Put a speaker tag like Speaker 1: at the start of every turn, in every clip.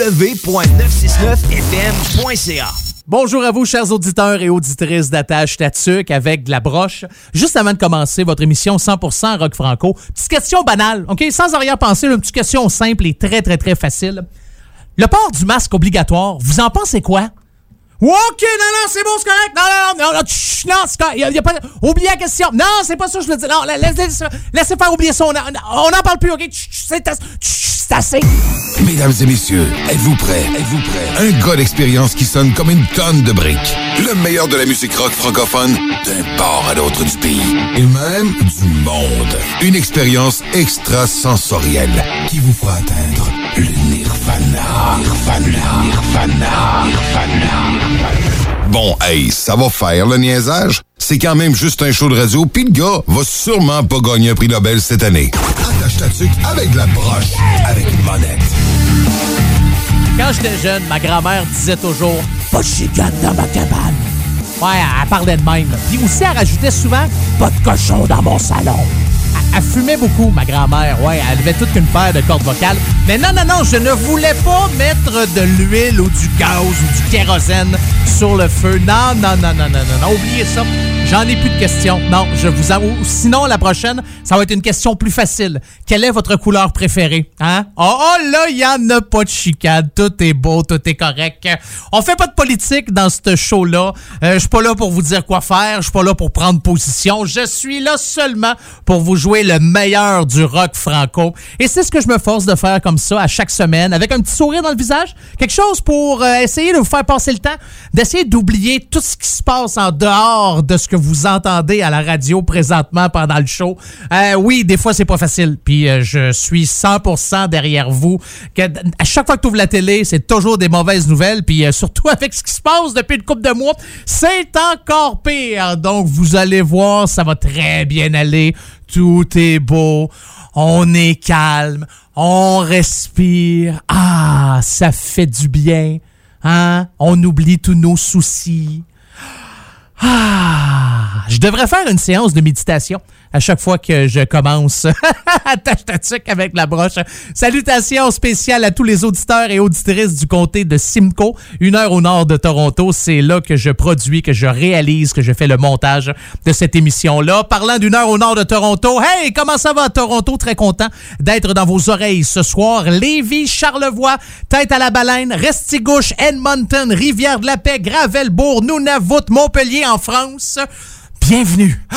Speaker 1: www.969fm.ca.
Speaker 2: Bonjour à vous, chers auditeurs et auditrices d'Attache Tatuc avec de la broche. Juste avant de commencer votre émission 100% rock franco, petite question banale, OK? Sans arrière-pensée, une petite question simple et très, très, très facile. Le port du masque obligatoire, vous en pensez quoi? OK, non, non, c'est bon, c'est correct. Non, non, non, non, tch, non, c'est correct. Y a, y a pas... Oubliez la question. Non, c'est pas ça que je veux dire. Non, laissez, laissez, laissez faire oublier ça. On n'en parle plus, OK? C'est assez.
Speaker 3: Mesdames et messieurs, êtes-vous prêts? Êtes-vous prêts? Un gars d'expérience qui sonne comme une tonne de briques. Le meilleur de la musique rock francophone d'un port à l'autre du pays. Et même du monde. Une expérience extrasensorielle qui vous fera atteindre le nirvana. Nirvana. Nirvana. Nirvana. Bon, hey, ça va faire le niaisage. C'est quand même juste un show de radio, pis le gars va sûrement pas gagner un prix Nobel cette année. Attache ta tuque avec de la broche, avec une monette.
Speaker 2: Quand j'étais jeune, ma grand-mère disait toujours « Pas de chicane dans ma cabane ». Ouais, elle parlait de même. Puis aussi, elle rajoutait souvent « Pas de cochon dans mon salon ». Elle fumait beaucoup, ma grand-mère. Ouais, elle avait toute une paire de cordes vocales. Mais non, non, non, je ne voulais pas mettre de l'huile ou du gaz ou du kérosène sur le feu. Non, non, non, non, non, non, non. Oubliez ça. J'en ai plus de questions. Non, je vous avoue. Sinon, la prochaine, ça va être une question plus facile. Quelle est votre couleur préférée? Hein? Oh, oh là, il n'y en a pas de chicane. Tout est beau, tout est correct. On fait pas de politique dans ce show-là. Euh, je suis pas là pour vous dire quoi faire. Je suis pas là pour prendre position. Je suis là seulement pour vous jouer le meilleur du rock franco. Et c'est ce que je me force de faire comme ça à chaque semaine, avec un petit sourire dans le visage. Quelque chose pour euh, essayer de vous faire passer le temps, d'essayer d'oublier tout ce qui se passe en dehors de ce que vous entendez à la radio présentement pendant le show. Euh, oui, des fois, c'est pas facile. Puis euh, je suis 100% derrière vous. Que, à chaque fois que tu ouvres la télé, c'est toujours des mauvaises nouvelles. Puis surtout avec ce qui se passe depuis une couple de mois, c'est encore pire. Donc, vous allez voir, ça va très bien aller. Tout est beau. On est calme. On respire. Ah, ça fait du bien. Hein? On oublie tous nos soucis. Ah, je devrais faire une séance de méditation à chaque fois que je commence Attache ta tuque avec la broche. Salutations spéciales à tous les auditeurs et auditrices du comté de Simcoe, une heure au nord de Toronto. C'est là que je produis, que je réalise, que je fais le montage de cette émission-là. Parlant d'une heure au nord de Toronto, hey, comment ça va Toronto? Très content d'être dans vos oreilles ce soir. Lévis, Charlevoix, Tête à la Baleine, Restigouche, Edmonton, Rivière-de-la-Paix, Gravelbourg, Nunavut, Montpellier en France. Bienvenue! Ah,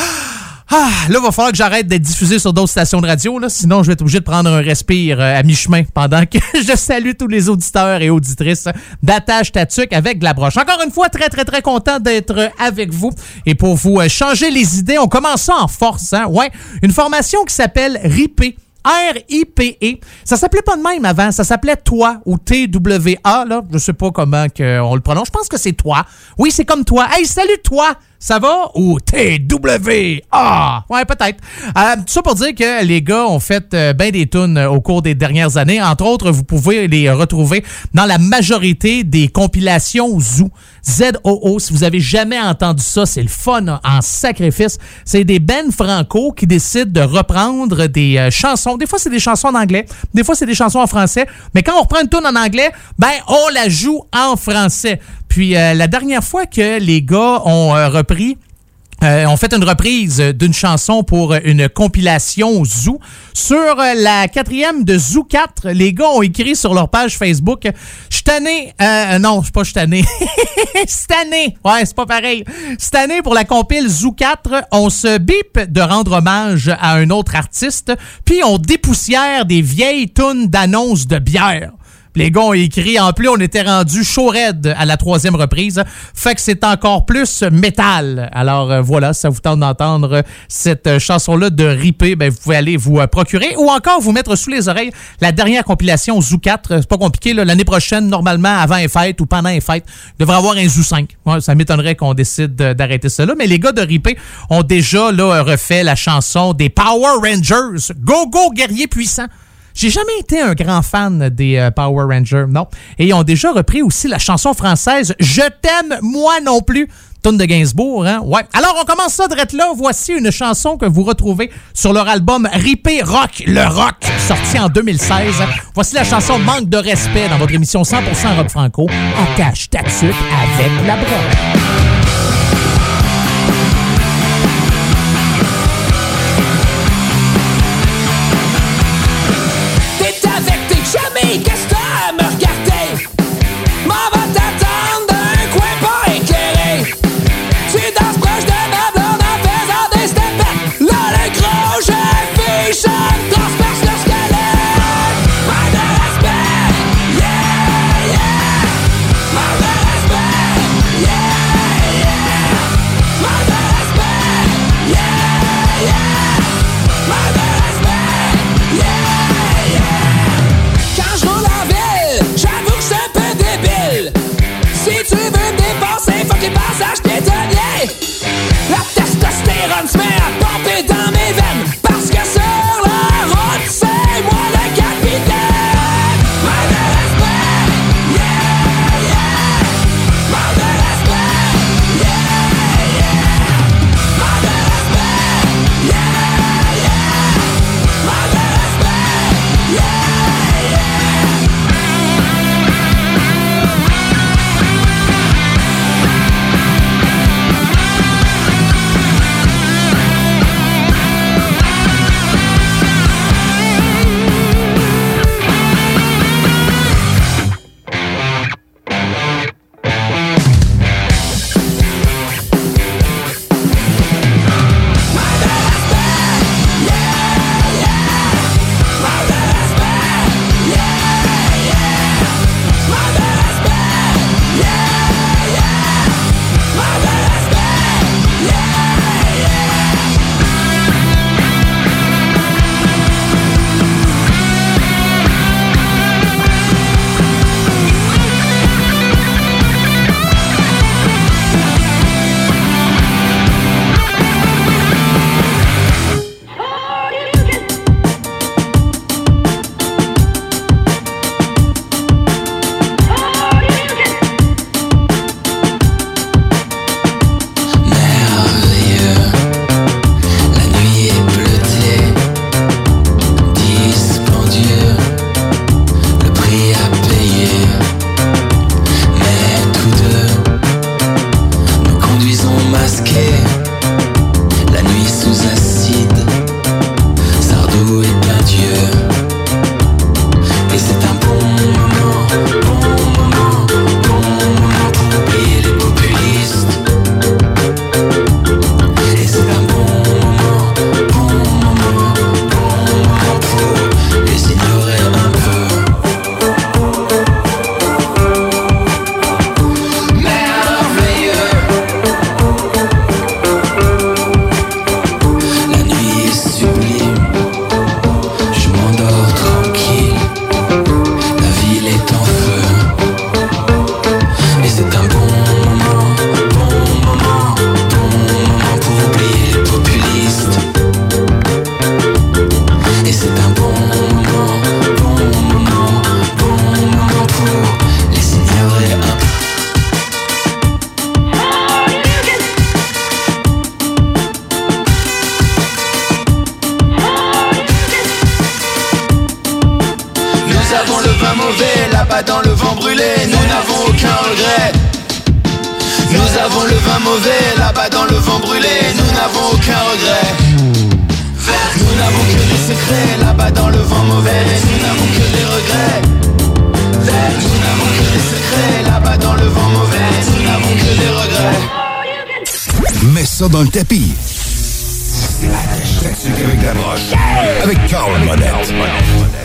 Speaker 2: là, il va falloir que j'arrête d'être diffusé sur d'autres stations de radio, là, sinon je vais être obligé de prendre un respire euh, à mi-chemin pendant que je salue tous les auditeurs et auditrices d'Attache Tatuc avec la broche. Encore une fois, très, très, très content d'être avec vous. Et pour vous euh, changer les idées, on commence ça en force. Hein? Ouais, une formation qui s'appelle RIPE. R-I-P-E. Ça s'appelait pas de même avant. Ça s'appelait Toi ou T-W-A. Là. Je sais pas comment on le prononce. Je pense que c'est Toi. Oui, c'est comme Toi. Hey, salut Toi! Ça va? Ou T-W-A? Ouais, peut-être. Euh, tout ça pour dire que les gars ont fait euh, bien des tunes au cours des dernières années. Entre autres, vous pouvez les retrouver dans la majorité des compilations Zoo. Z-O-O. Si vous avez jamais entendu ça, c'est le fun hein, en sacrifice. C'est des Ben Franco qui décident de reprendre des euh, chansons. Des fois, c'est des chansons en anglais. Des fois, c'est des chansons en français. Mais quand on reprend une tune en anglais, ben, on la joue en français. Puis euh, la dernière fois que les gars ont euh, repris euh, on fait une reprise d'une chanson pour une compilation Zoo. Sur la quatrième de Zoo 4, les gars ont écrit sur leur page Facebook tanné. Euh, non, je suis pas cette année. Ouais, c'est pas pareil. Cette année, pour la compile Zoo 4, on se bip de rendre hommage à un autre artiste, puis on dépoussière des vieilles tunes d'annonces de bière. Les gars ont écrit, en plus, on était rendu chaud raide à la troisième reprise. Fait que c'est encore plus métal. Alors euh, voilà, ça vous tente d'entendre cette euh, chanson-là de Ripé, ben, vous pouvez aller vous euh, procurer ou encore vous mettre sous les oreilles la dernière compilation Zoo 4. C'est pas compliqué, l'année prochaine, normalement, avant les fêtes ou pendant les fêtes, il devrait avoir un Zoo 5. Ouais, ça m'étonnerait qu'on décide d'arrêter cela. Mais les gars de Ripé ont déjà là, refait la chanson des Power Rangers. Go, go, guerrier puissant. J'ai jamais été un grand fan des euh, Power Rangers, non. Et ils ont déjà repris aussi la chanson française Je t'aime, moi non plus
Speaker 4: Tune de Gainsbourg, hein? Ouais. Alors, on commence ça direct là. Voici une chanson que vous retrouvez sur leur album Ripé Rock, le rock, sorti en 2016. Voici la chanson Manque de respect dans votre émission 100% rock franco. Attache ta avec la broche.
Speaker 2: Nous
Speaker 4: avons le vin mauvais là-bas dans le vent brûlé. Nous n'avons aucun regret. Nous avons le vin mauvais là-bas dans le vent brûlé. Nous n'avons aucun regret.
Speaker 3: ça dans le tapis. Avec. Avec Carl Monette.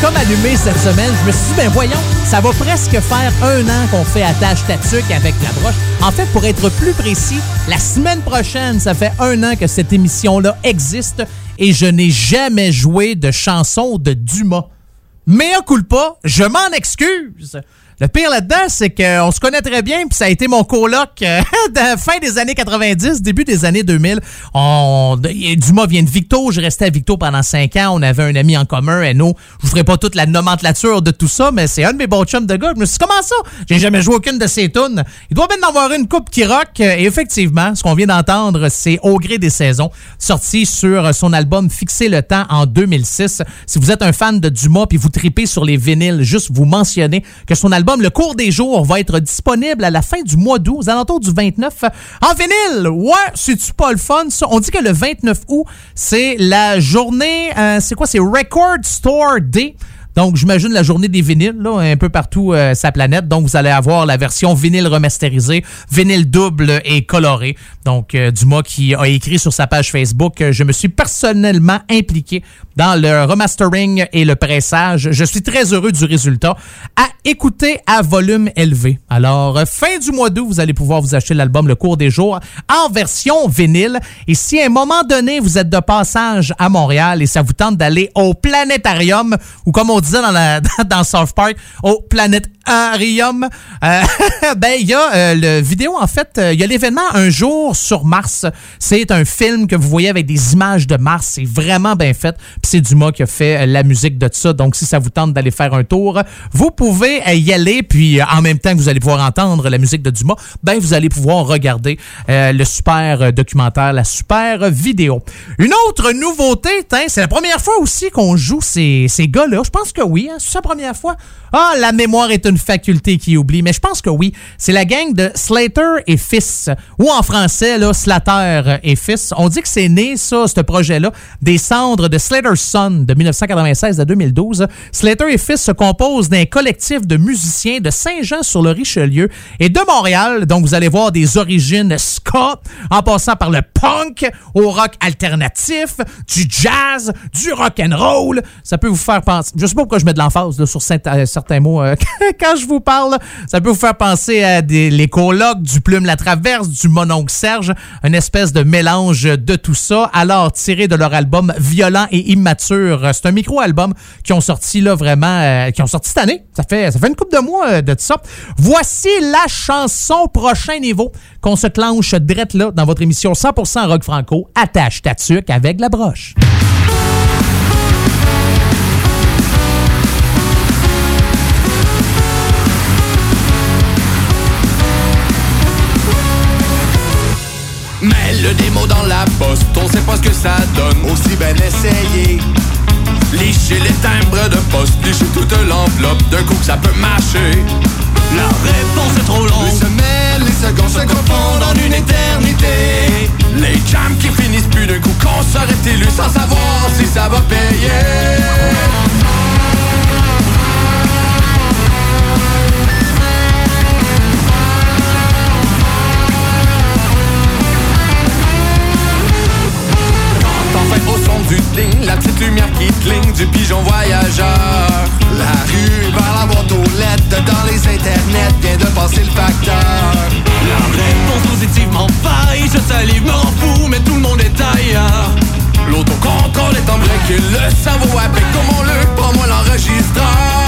Speaker 2: Comme allumé cette semaine. Je me suis dit, ben voyons, ça va presque faire un an qu'on fait attache tatuc avec la broche. En fait, pour être plus précis, la semaine prochaine, ça fait un an que cette émission-là existe et je n'ai jamais joué de chanson de Dumas. Mais un coup pas, je m'en excuse. Le pire là-dedans, c'est qu'on se connaît très bien, puis ça a été mon coloc euh, de fin des années 90, début des années 2000. On, Dumas vient de Victo, je restais à Victo pendant cinq ans, on avait un ami en commun, Eno. Je vous ferai pas toute la nomenclature de tout ça, mais c'est un de mes bons chums de gars. Je me suis dit, comment ça? J'ai jamais joué aucune de ses tunes. Il doit bien en avoir une coupe qui rock. Et effectivement, ce qu'on vient d'entendre, c'est Au gré des saisons, sorti sur son album Fixer le temps en 2006. Si vous êtes un fan de Dumas puis vous tripez sur les vinyles, juste vous mentionnez que son album le cours des jours va être disponible à la fin du mois d'août, aux alentours du 29, en vinyle. Ouais, c'est-tu pas le fun, ça? On dit que le 29 août, c'est la journée, euh, c'est quoi? C'est Record Store Day. Donc, j'imagine la journée des vinyles, là, un peu partout euh, sa planète. Donc, vous allez avoir la version vinyle remasterisée, vinyle double et coloré. Donc, euh, Dumas qui a écrit sur sa page Facebook, je me suis personnellement impliqué dans le remastering et le pressage. Je suis très heureux du résultat. À écouter à volume élevé. Alors, fin du mois d'août, vous allez pouvoir vous acheter l'album Le cours des jours en version vinyle. Et si à un moment donné, vous êtes de passage à Montréal et ça vous tente d'aller au planétarium, ou comme on disait dans, la, dans South Park, au euh, ben il y a euh, le vidéo en fait, euh, il y a l'événement Un jour sur Mars. C'est un film que vous voyez avec des images de Mars, c'est vraiment bien fait. Puis c'est Dumas qui a fait la musique de ça. Donc si ça vous tente d'aller faire un tour, vous pouvez y aller puis en même temps que vous allez pouvoir entendre la musique de Dumas, ben vous allez pouvoir regarder le super documentaire, la super vidéo. Une autre nouveauté, c'est la première fois aussi qu'on joue ces, ces gars-là. Je pense que oui, hein, c'est la première fois. Ah, la mémoire est une faculté qui oublie, mais je pense que oui. C'est la gang de Slater et Fils, ou en français, là, Slater et Fils. On dit que c'est né, ça, ce projet-là, des cendres de Slater's Son de 1996 à 2012. Slater et Fils se composent d'un collectif de musiciens de Saint-Jean-sur-le-Richelieu et de Montréal. Donc, vous allez voir des origines ska, en passant par le punk, au rock alternatif, du jazz, du rock and roll. Ça peut vous faire penser. Je sais pas pourquoi je mets de l'emphase sur Saint euh, certains mots euh, quand je vous parle. Ça peut vous faire penser à des, les colocs, du Plume La Traverse, du Mononcle Serge, une espèce de mélange de tout ça. Alors, tiré de leur album Violent et Immature, c'est un micro-album qui ont sorti là vraiment, euh, qui ont sorti cette année. Ça fait, ça fait une couple de mois euh, de tout ça. Voici la chanson prochain niveau qu'on se clenche drette là dans votre émission 100% rock franco. Attache ta avec la broche.
Speaker 5: Le démo dans la poste, on sait pas ce que ça donne. Aussi bien essayer. Licher les timbres de poste, licher toute l'enveloppe, d'un coup que ça peut marcher. La réponse est trop longue. Les semaines, les secondes se confondent en une éternité. Les jams qui finissent plus d'un coup qu'on serait élu sans savoir si ça va payer. La petite lumière qui cligne du pigeon voyageur. La rue vers la boîte aux lettres, dans les internets vient de passer le facteur. La réponse positivement faille, je salive, m'en fous, mais tout le monde est ailleurs. L'autocontrôle est en break le cerveau avec comme on le, prends moi l'enregistreur.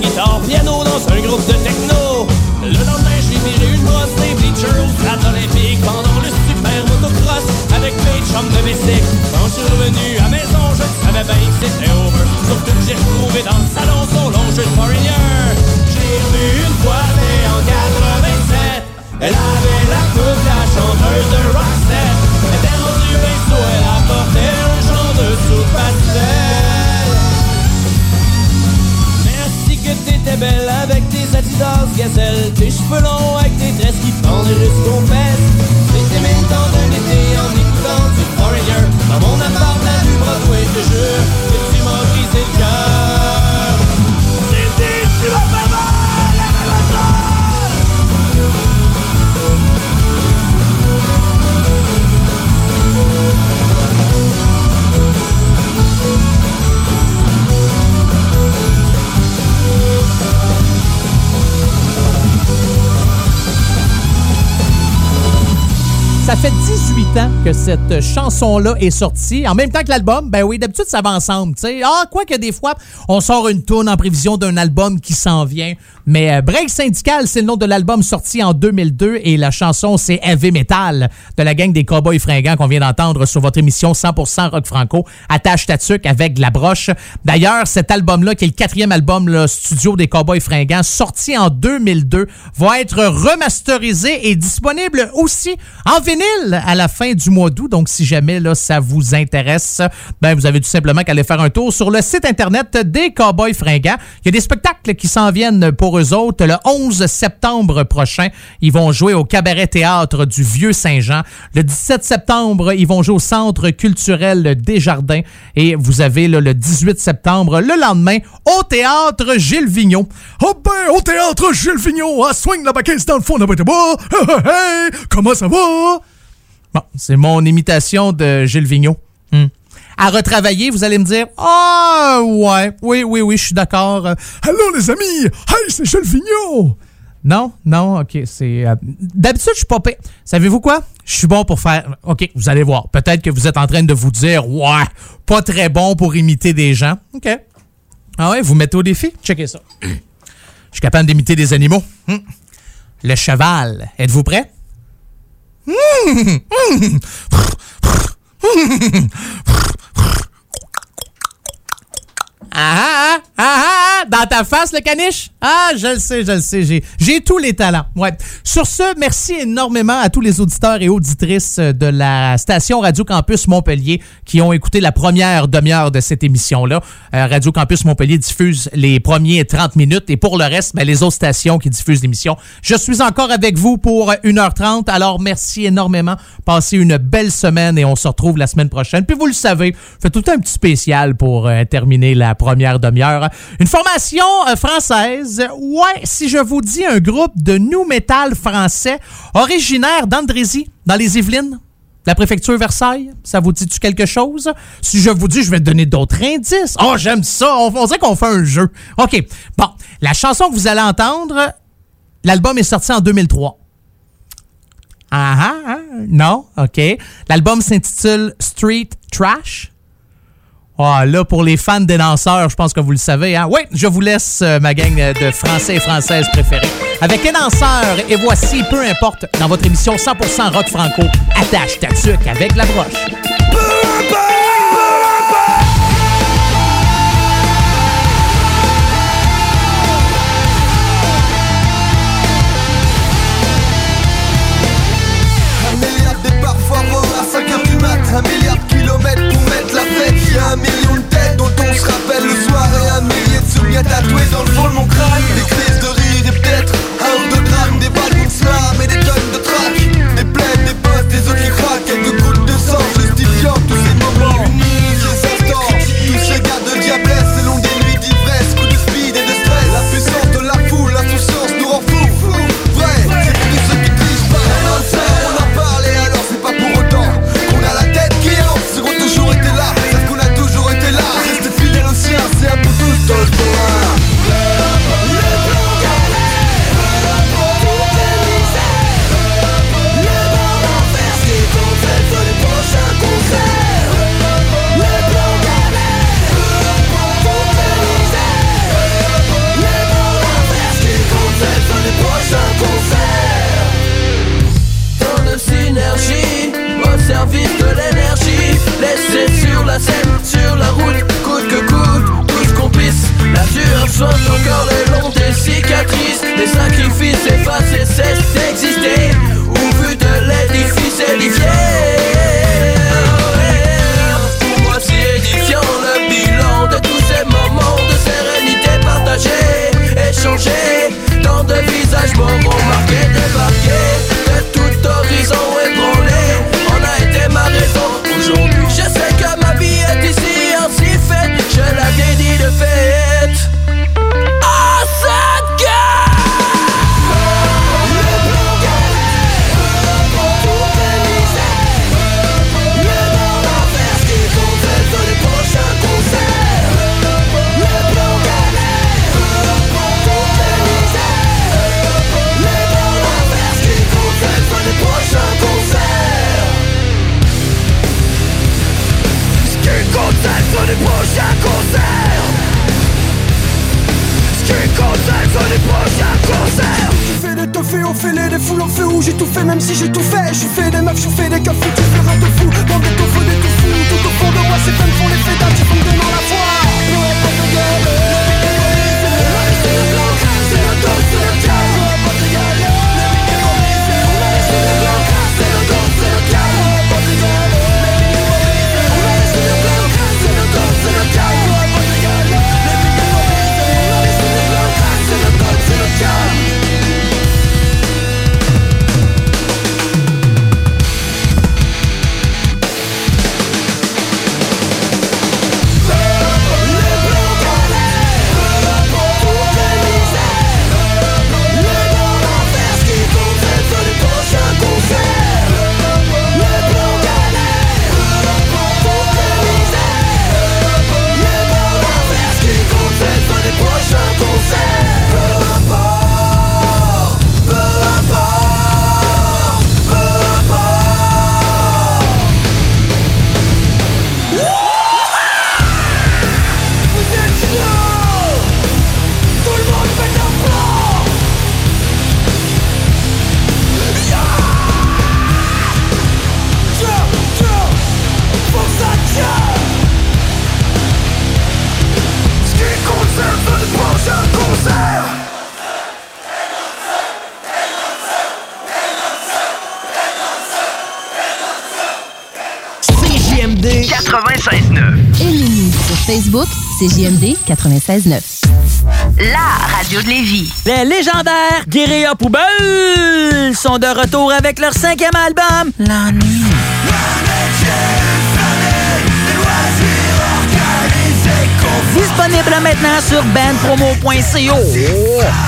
Speaker 6: guitarra vida. que
Speaker 2: cette chanson-là est sortie. En même temps que l'album, ben oui, d'habitude, ça va ensemble, tu sais. Ah, quoi que des fois, on sort une tourne en prévision d'un album qui s'en vient. Mais euh, Break Syndical, c'est le nom de l'album sorti en 2002 et la chanson, c'est Heavy Metal de la gang des Cowboys Fringants qu'on vient d'entendre sur votre émission 100% Rock Franco, attache ta avec de la broche. D'ailleurs, cet album-là, qui est le quatrième album, studio des Cowboys Fringants, sorti en 2002, va être remasterisé et disponible aussi en vinyle à la fin du mois d'août. Donc, si jamais là, ça vous intéresse, ben, vous avez tout simplement qu'à aller faire un tour sur le site Internet des Cowboys fringants. Il y a des spectacles qui s'en viennent pour eux autres. Le 11 septembre prochain, ils vont jouer au Cabaret Théâtre du Vieux-Saint-Jean. Le 17 septembre, ils vont jouer au Centre culturel Desjardins. Et vous avez le 18 septembre, le lendemain, au Théâtre Gilles Vigneault.
Speaker 7: Oh ben, au Théâtre Gilles Vigneault, à swing la baquette dans le fond de la Hey, comment ça va?
Speaker 2: Bon, c'est mon imitation de Gilles Vigneault. Hmm. À retravailler, vous allez me dire Ah, ouais, oui, oui, oui, je suis d'accord.
Speaker 7: Allô, les amis! Hey, c'est Gilles Vigneault!
Speaker 2: Non, non, ok, c'est. euh, D'habitude, je suis pas. Savez-vous quoi? Je suis bon pour faire. Ok, vous allez voir. Peut-être que vous êtes en train de vous dire Ouais, pas très bon pour imiter des gens. Ok. Ah ouais, vous mettez au défi? Checkez ça. Je suis capable d'imiter des animaux. Hmm. Le cheval. Êtes-vous prêt? Mmh, mmh, mmh, mmh, ah, ah, ah, ah, dans ta face, le caniche? Ah, je le sais, je le sais. J'ai, tous les talents. Ouais. Sur ce, merci énormément à tous les auditeurs et auditrices de la station Radio Campus Montpellier qui ont écouté la première demi-heure de cette émission-là. Euh, Radio Campus Montpellier diffuse les premiers 30 minutes et pour le reste, ben, les autres stations qui diffusent l'émission. Je suis encore avec vous pour 1h30. Alors, merci énormément. Passez une belle semaine et on se retrouve la semaine prochaine. Puis vous le savez, je tout un petit spécial pour euh, terminer la première Une formation euh, française. Ouais, si je vous dis un groupe de new metal français originaire d'Andrézy, dans les Yvelines, la préfecture Versailles, ça vous dit-tu quelque chose? Si je vous dis, je vais te donner d'autres indices. Oh, j'aime ça. On, on dirait qu'on fait un jeu. OK. Bon, la chanson que vous allez entendre, l'album est sorti en 2003. Ah ah, ah, non, OK. L'album s'intitule Street Trash. Ah, là, pour les fans des danseurs, je pense que vous le savez. Hein? Oui, je vous laisse euh, ma gang de Français et Françaises préférés. Avec les danseurs, et voici, peu importe, dans votre émission 100% rock franco, attache ta tuque avec la broche.
Speaker 1: CJMD 96.9.
Speaker 8: La radio de Lévis.
Speaker 9: Les légendaires Guérilla Poubelle sont de retour avec leur cinquième album, La Nuit. Disponible maintenant sur bandpromo.co.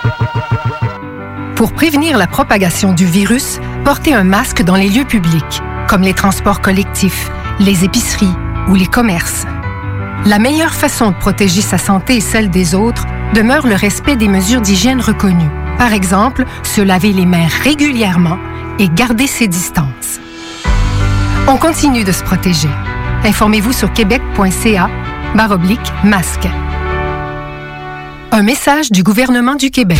Speaker 10: Pour prévenir la propagation du virus, portez un masque dans les lieux publics, comme les transports collectifs, les épiceries ou les commerces. La meilleure façon de protéger sa santé et celle des autres demeure le respect des mesures d'hygiène reconnues. Par exemple, se laver les mains régulièrement et garder ses distances. On continue de se protéger. Informez-vous sur québec.ca baroblique masque. Un message du gouvernement du Québec.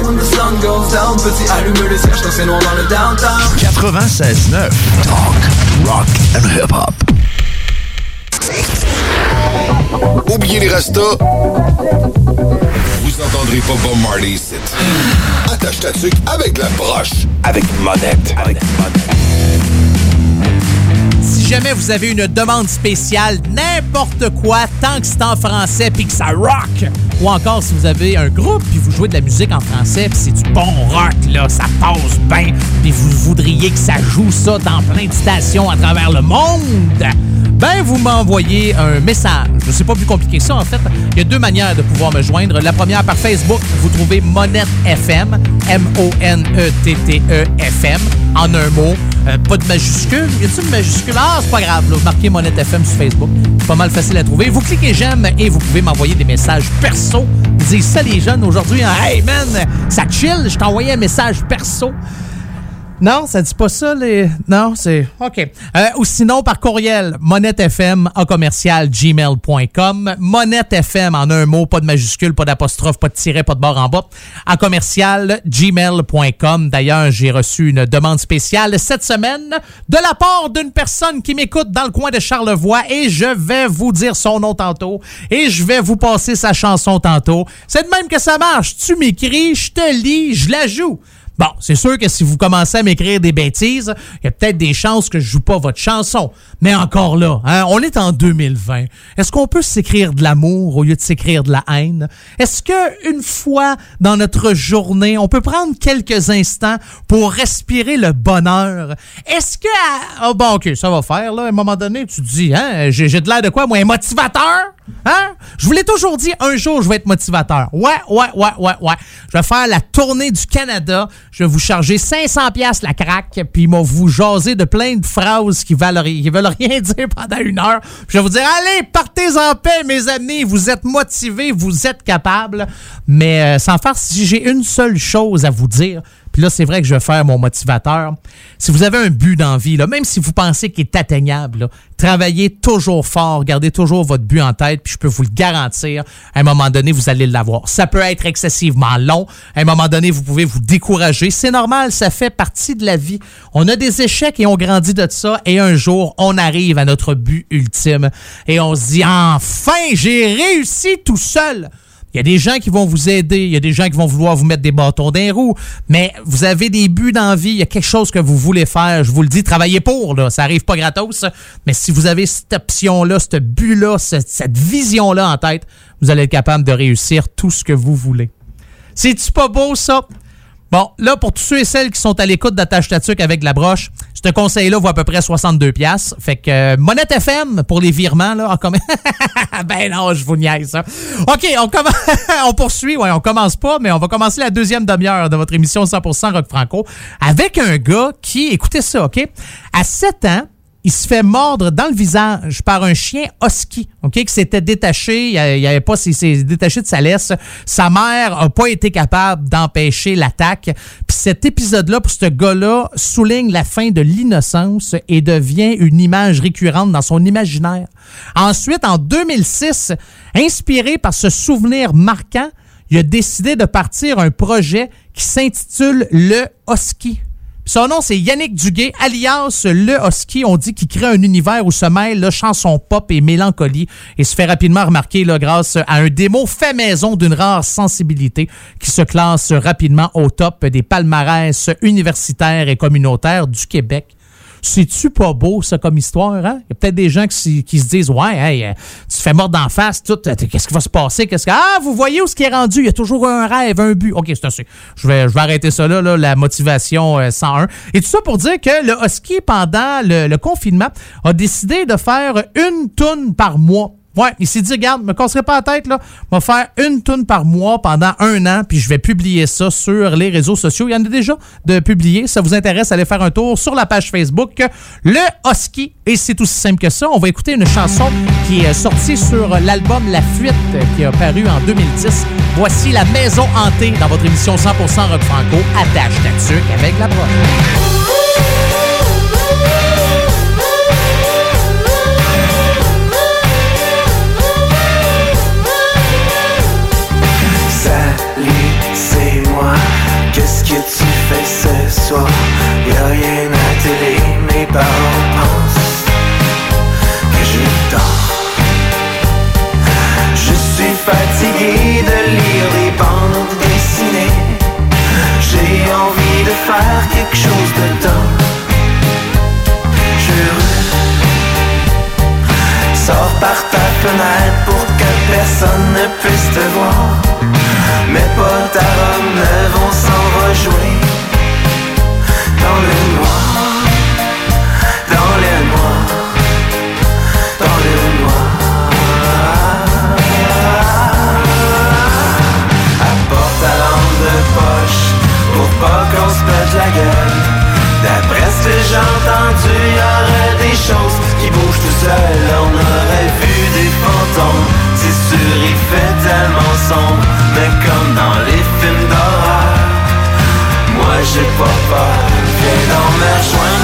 Speaker 11: when the sun goes down Petit allume les cierges quand c'est noir dans le downtown
Speaker 12: 96.9, talk, rock and hip-hop.
Speaker 3: Oubliez les restos. Vous entendrez pas Bob Marley ici. Attache ta tuque avec la broche. Avec monette. Avec
Speaker 2: jamais vous avez une demande spéciale, n'importe quoi, tant que c'est en français puis que ça rock, ou encore si vous avez un groupe puis vous jouez de la musique en français puis c'est du bon rock, là, ça passe bien, puis vous voudriez que ça joue ça dans plein de stations à travers le monde, ben vous m'envoyez un message. C'est pas plus compliqué que ça, en fait. Il y a deux manières de pouvoir me joindre. La première, par Facebook, vous trouvez Monette FM, M-O-N-E-T-T-E-F-M, en un mot. Euh, pas de majuscule. Y a-t-il une majuscule? Ah, c'est pas grave. Là. Marquez Monette FM sur Facebook. C'est pas mal facile à trouver. Vous cliquez j'aime et vous pouvez m'envoyer des messages perso. Vous dites ça les jeunes aujourd'hui. hein? Hey man, ça chill. Je envoyé un message perso. Non, ça dit pas ça, les. Non, c'est. OK. Euh, ou sinon, par courriel, monettefm en commercial gmail.com. Monettefm en un mot, pas de majuscule, pas d'apostrophe, pas de tiret, pas de barre en bas. En commercial gmail.com. D'ailleurs, j'ai reçu une demande spéciale cette semaine de la part d'une personne qui m'écoute dans le coin de Charlevoix et je vais vous dire son nom tantôt et je vais vous passer sa chanson tantôt. C'est de même que ça marche. Tu m'écris, je te lis, je la joue. Bon, c'est sûr que si vous commencez à m'écrire des bêtises, il y a peut-être des chances que je joue pas votre chanson. Mais encore là, hein, on est en 2020. Est-ce qu'on peut s'écrire de l'amour au lieu de s'écrire de la haine? Est-ce que une fois dans notre journée, on peut prendre quelques instants pour respirer le bonheur? Est-ce que... Ah bon, OK, ça va faire, là. À un moment donné, tu te dis, hein, j'ai de l'air de quoi, moi, un motivateur? Hein? Je vous l'ai toujours dit, un jour, je vais être motivateur. Ouais, ouais, ouais, ouais, ouais. Je vais faire la tournée du Canada. Je vais vous charger 500 pièces la craque, puis moi vous jaser de plein de phrases qui veulent, qui veulent rien dire pendant une heure. Je vais vous dire, allez, partez en paix, mes amis. Vous êtes motivés, vous êtes capables. Mais euh, sans faire, si j'ai une seule chose à vous dire, Puis là, c'est vrai que je vais faire mon motivateur. Si vous avez un but dans la vie, là, même si vous pensez qu'il est atteignable, travaillez toujours fort, gardez toujours votre but en tête, puis je peux vous le garantir, à un moment donné, vous allez l'avoir. Ça peut être excessivement long. À un moment donné, vous pouvez vous décourager. C'est normal, ça fait partie de la vie. On a des échecs et on grandit de ça, et un jour, on arrive à notre but ultime, et on se dit, enfin, j'ai réussi tout seul. Il y a des gens qui vont vous aider, il y a des gens qui vont vouloir vous mettre des bâtons les roues, mais vous avez des buts dans la vie, il y a quelque chose que vous voulez faire, je vous le dis, travaillez pour, là, ça arrive pas gratos, mais si vous avez cette option-là, ce but-là, cette, vision-là en tête, vous allez être capable de réussir tout ce que vous voulez. C'est-tu pas beau, ça? Bon, là, pour tous ceux et celles qui sont à l'écoute d'Attache Tatuc avec la broche, ce conseil-là vaut à peu près 62 pièces. Fait que euh, Monette FM pour les virements, là, en commun. ben non, je vous niaise, ça. OK, on, commence, on poursuit. Ouais, on commence pas, mais on va commencer la deuxième demi-heure de votre émission 100% Rock Franco avec un gars qui, écoutez ça, OK? À 7 ans, il se fait mordre dans le visage par un chien husky, ok, qui s'était détaché, il avait pas, s'est détaché de sa laisse. Sa mère a pas été capable d'empêcher l'attaque. Puis cet épisode-là, pour ce gars-là, souligne la fin de l'innocence et devient une image récurrente dans son imaginaire. Ensuite, en 2006, inspiré par ce souvenir marquant, il a décidé de partir un projet qui s'intitule Le Husky. Son nom, c'est Yannick Duguay, alias Le Husky. On dit qu'il crée un univers où se mêlent le chanson pop et mélancolie et se fait rapidement remarquer là, grâce à un démo fait maison d'une rare sensibilité qui se classe rapidement au top des palmarès universitaires et communautaires du Québec. C'est-tu pas beau, ça, comme histoire? Hein? Il y a peut-être des gens qui, se disent Ouais, hey, euh, tu fais mort d'en face, tout. euh, Qu'est-ce qui va se passer? Qu'est-ce que. Ah, vous voyez où ce qui est rendu? Il y a toujours un rêve, un but. OK, c'est assez. Je vais, je vais arrêter ça là, là la motivation euh, 101. Et tout ça pour dire que le Husky, pendant le, le confinement, a décidé de faire une toune par mois. Ouais, il s'est dit, regarde, me casserai pas la tête, là. Je faire une toune par mois pendant un an, puis je vais publier ça sur les réseaux sociaux. Il y en a déjà de publier. Ça vous intéresse, allez faire un tour sur la page Facebook Le Husky. Et c'est aussi simple que ça. On va écouter une chanson qui est sortie sur l'album La Fuite, qui a paru en 2010. Voici La Maison Hantée dans votre émission 100% Rock Franco. Attache ta tuque avec la broche.
Speaker 13: Que tu fais ce soir? Y'a rien à télé, mes parents pensent que je dors. Je suis fatigué de lire les bandes dessinées. J'ai envie de faire quelque chose dedans. Je Sors par ta fenêtre pour que personne ne puisse te voir. Mes potes à Rome vont s'en rejouer. Dans le noir, dans le noir, dans le noir. Apporte ta lampe de poche pour pas qu'on se pète la gueule. D'après ce que j'ai entendu, y aurait des choses qui bougent tout seul. On fantômes, c'est sûr, il fait tellement sombre. Mais comme dans les films d'horreur, moi j'ai pas peur. Viens donc me rejoindre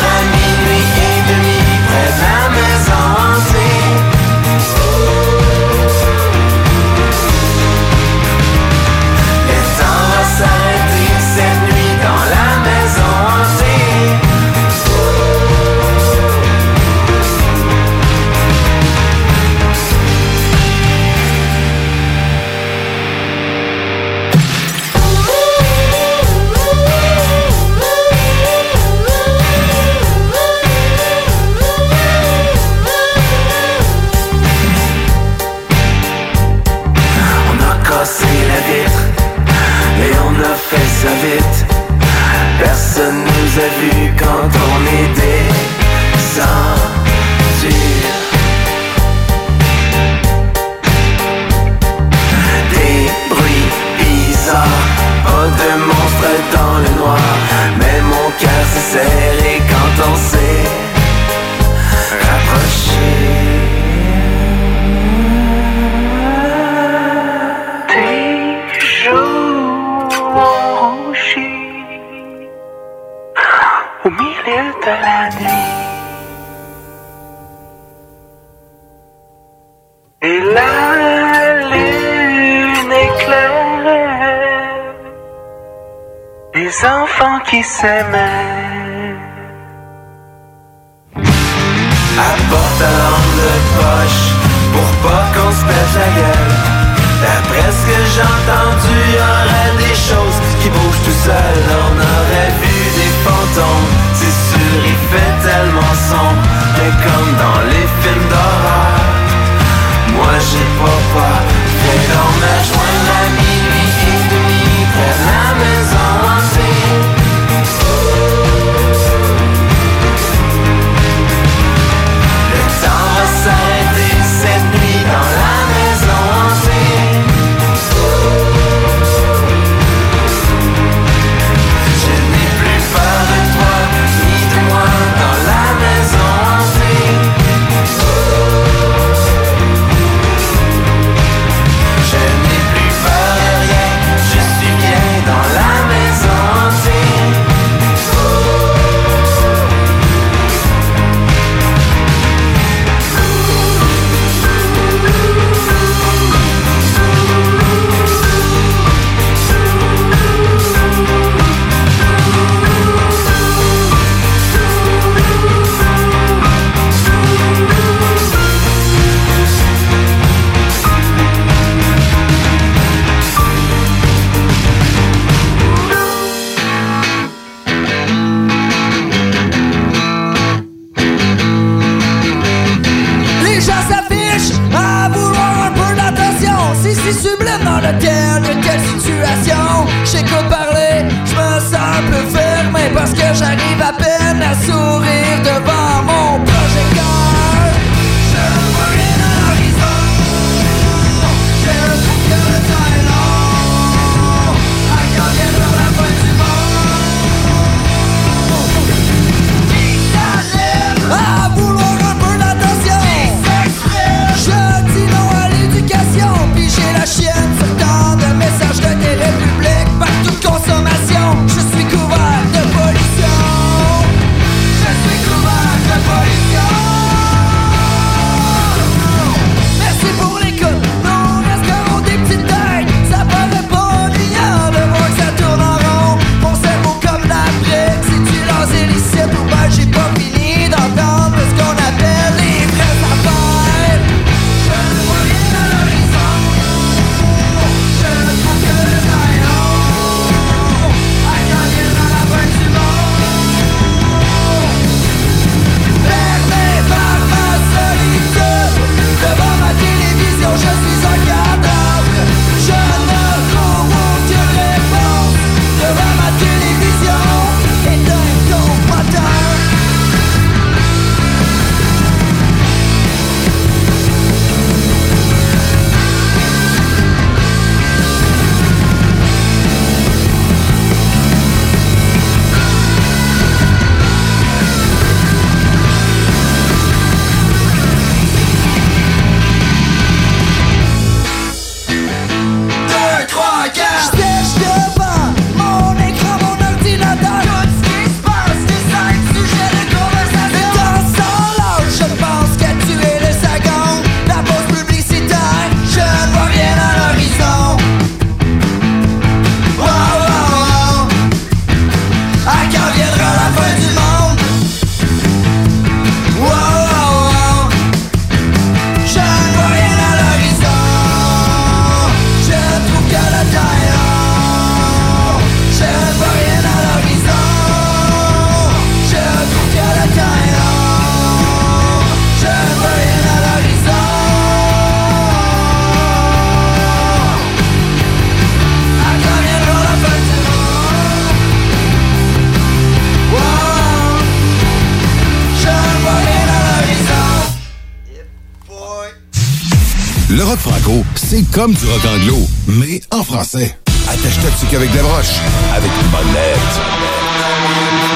Speaker 3: du
Speaker 4: rock anglo, mais en français. Attache-toi qu'avec des broches, avec une bonnette.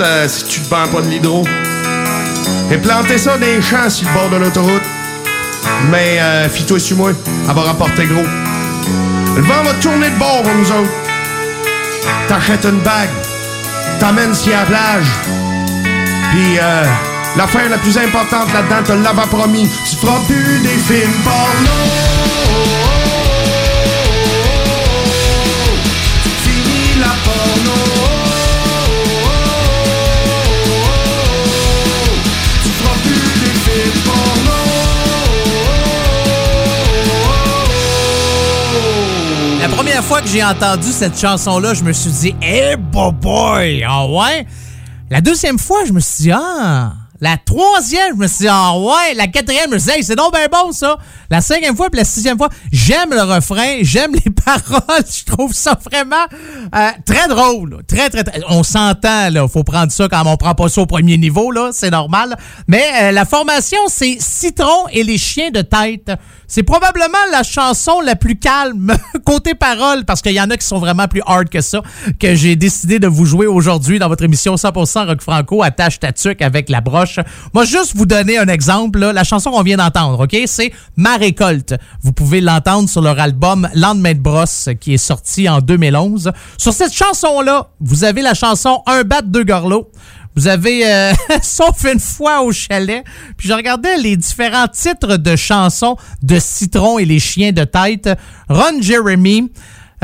Speaker 4: Euh, si tu te vends pas de l'hydro. Et planter ça les champs sur le bord de l'autoroute. Mais euh, fie-toi sur moi, elle va rapporter gros. Le vent va tourner de bord pour nous autres. T'achètes une bague, t'amènes sur la plage. Puis euh, l'affaire la plus importante là-dedans, te l'avais promis, tu feras plus des films porno.
Speaker 2: Fois que j'ai entendu cette chanson-là, je me suis dit, hey boy, ah ouais? La deuxième fois, je me suis dit, ah. La troisième, je me suis dit, ah ouais. La quatrième, je me suis dit, hey, c'est donc bien bon, ça. La cinquième fois, puis la sixième fois, j'aime le refrain, j'aime les paroles. Je trouve ça vraiment euh, très drôle. Très, très, très- On s'entend, là. Faut prendre ça quand on prend pas ça au premier niveau, là. C'est normal. Mais euh, la formation, c'est Citron et les chiens de tête. C'est probablement la chanson la plus calme côté parole, parce qu'il y en a qui sont vraiment plus hard que ça, que j'ai décidé de vous jouer aujourd'hui dans votre émission 100% Rock Franco, attache ta avec la broche. Moi, juste vous donner un exemple, la chanson qu'on vient d'entendre, OK? C'est Ma récolte. Vous pouvez l'entendre sur leur album Lendemain de brosse, qui est sorti en 2011. Sur cette chanson-là, vous avez la chanson Un bat, deux gorlots. Vous avez euh, Sauf une fois au chalet. Puis je regardais les différents titres de chansons de Citron et les chiens de tête. Ron Jeremy,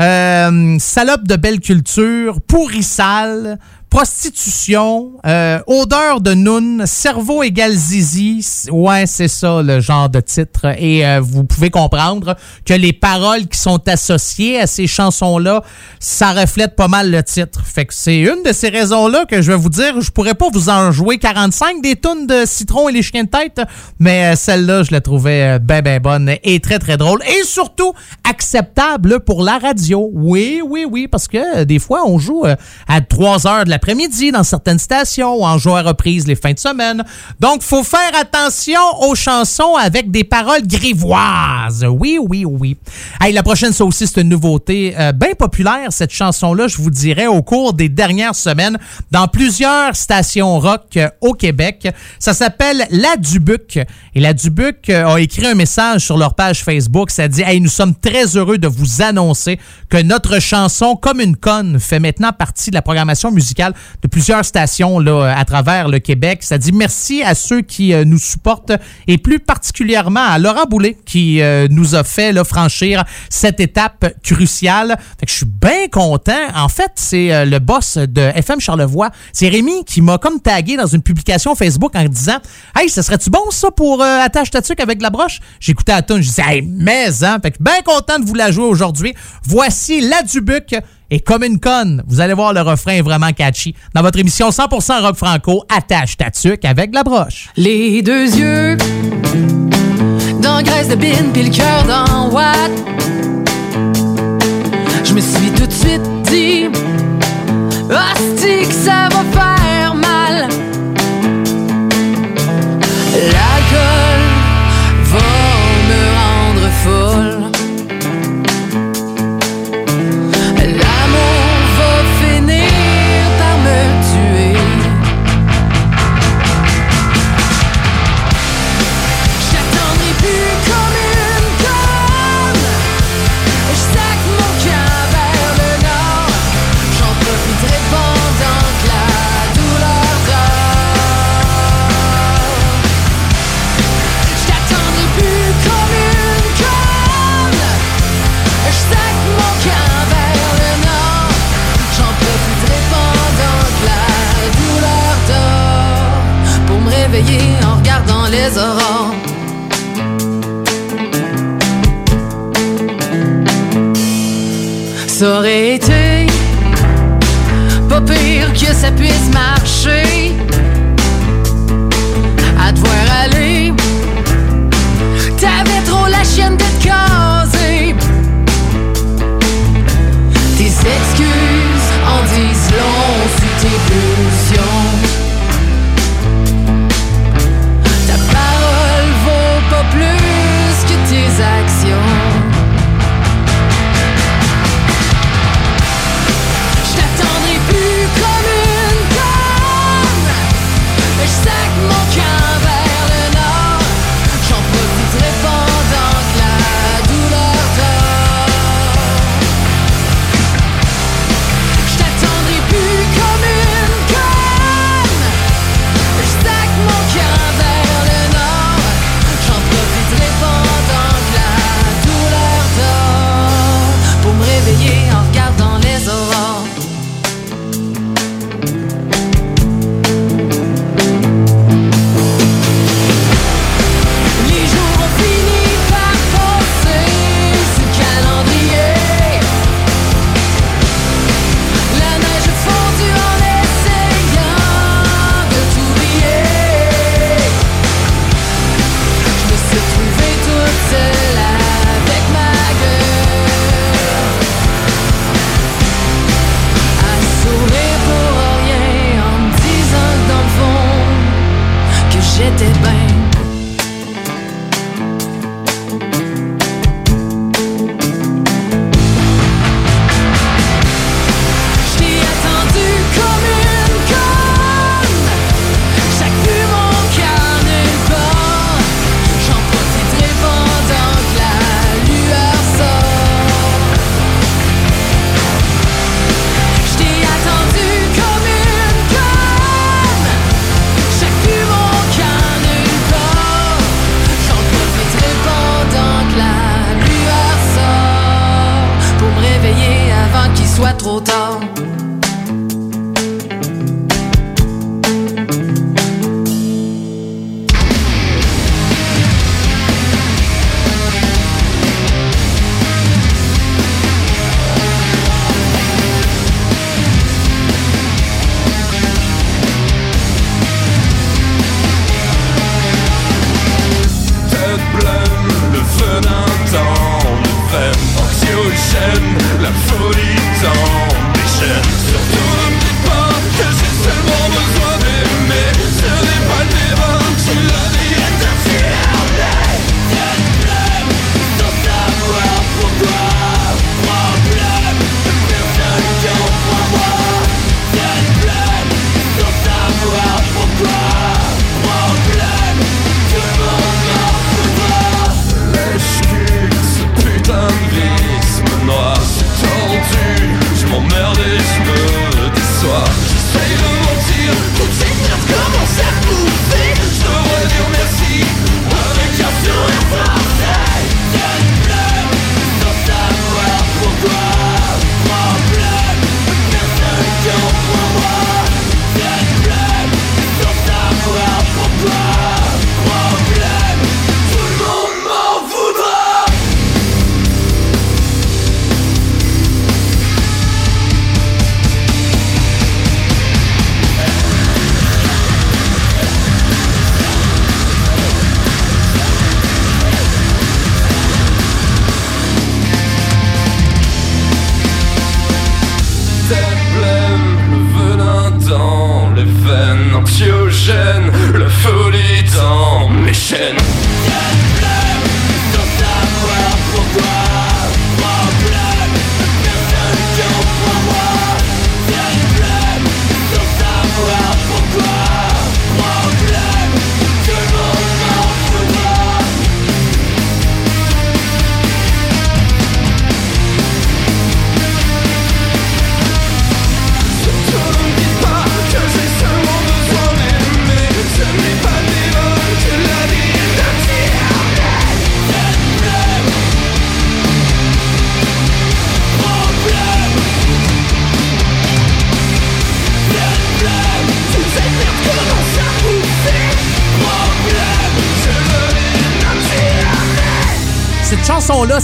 Speaker 2: euh, Salope de belle culture, Pourrissal, Prostitution, euh, Odeur de Noun, Cerveau égale Zizi. Ouais, c'est ça le genre de titre. Et euh, vous pouvez comprendre que les paroles qui sont associées à ces chansons-là, ça reflète pas mal le titre. Fait que c'est une de ces raisons-là que je vais vous dire, je pourrais pas vous en jouer 45 des tonnes de Citron et les chiens de tête, mais euh, celle-là, je la trouvais euh, ben ben bonne et très très drôle et surtout acceptable pour la radio. Oui, oui, oui, parce que des fois, on joue à 3 heures de l'après-midi dans certaines stations ou en joue à reprise les fins de semaine. Donc, faut faire attention aux chansons avec des paroles grivoises. Oui, oui, oui. Hey, la prochaine, ça aussi, c'est une nouveauté euh, bien populaire, cette chanson-là, je vous dirais, au cours des dernières semaines, dans plusieurs stations rock euh, au Québec. Ça s'appelle La Dubuc. Et La Dubuc euh, a écrit un message sur leur page Facebook. Ça dit Hey, nous sommes très heureux de vous annoncer que notre chanson Comme une conne fait maintenant partie de la programmation musicale de plusieurs stations à travers le Québec. Ça dit merci à ceux qui euh, nous supportent et plus particulièrement à Laurent Boulet qui euh, nous a fait franchir cette étape cruciale. Fait que je suis bien content. En fait, c'est euh, le boss de FM Charlevoix. C'est Rémi qui m'a comme tagué dans une publication Facebook en disant Hey, ça serait-tu bon ça pour Attache ta avec la broche? J'écoutais à tune, je disais Hey, mais hein! Fait que bien content de vous la jouer aujourd'hui. Voici la Dubuc et comme une conne. Vous allez voir le refrain est vraiment catchy. Dans votre émission 100% rock franco, Attache ta tuque avec la broche.
Speaker 14: Les deux yeux dans graisse de bine puis le cœur dans watt. Je me suis tout de suite dit Hostie que ça va faire en regardant les aurores. Ça aurait été pas pire que ça puisse
Speaker 2: mal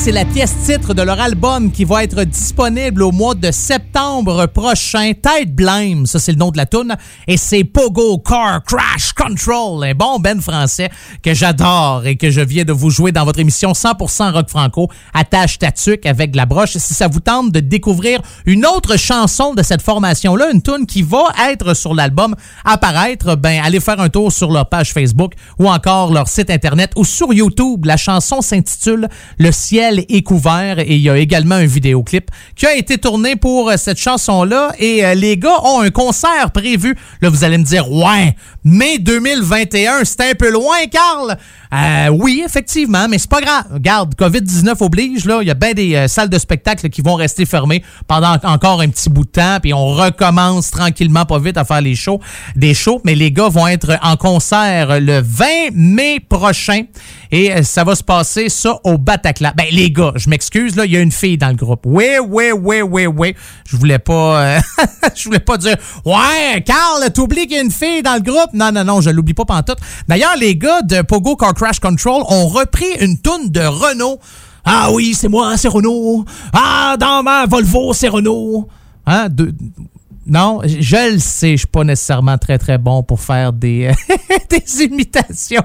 Speaker 2: c'est la pièce titre de leur album qui va être disponible au mois de septembre prochain. Tide Blame, ça c'est le nom de la tune, et c'est Pogo Car Crash Control, un bon ben français que j'adore et que je viens de vous jouer dans votre émission 100% rock franco. Attache ta tuque avec la broche. Si ça vous tente de découvrir une autre chanson de cette formation-là, une tune qui va être sur l'album apparaître, ben allez faire un tour sur leur page Facebook ou encore leur site internet ou sur YouTube. La chanson s'intitule Le ciel est couvert et il y a également un vidéoclip qui a été tourné pour euh, cette chanson-là et euh, les gars ont un concert prévu. Là, vous allez me dire, ouais, mai 2021, c'est un peu loin, Carl. Euh, oui, effectivement, mais c'est pas grave. Regarde, COVID-19 oblige, là, il y a bien des salles de spectacle qui vont rester fermées pendant encore un petit bout de temps, puis on recommence tranquillement, pas vite, à faire les shows, des shows, mais les gars vont être en concert le 20 mai prochain et ça va se passer ça au Bataclan. Ben les gars, je m'excuse là, il y a une fille dans le groupe. Oui, oui, oui, oui, oui. Je voulais pas euh, je voulais pas dire "Ouais, Carl, t'oublies qu'il y a une fille dans le groupe." Non non non, je l'oublie pas pantoute. D'ailleurs, les gars de Pogo Car Crash Control ont repris une toune de Renault. Ah oui, c'est moi, c'est Renault. Ah, dans ma Volvo, c'est Renault. Hein, de- non, je le sais, je suis pas nécessairement très très bon pour faire des, des imitations.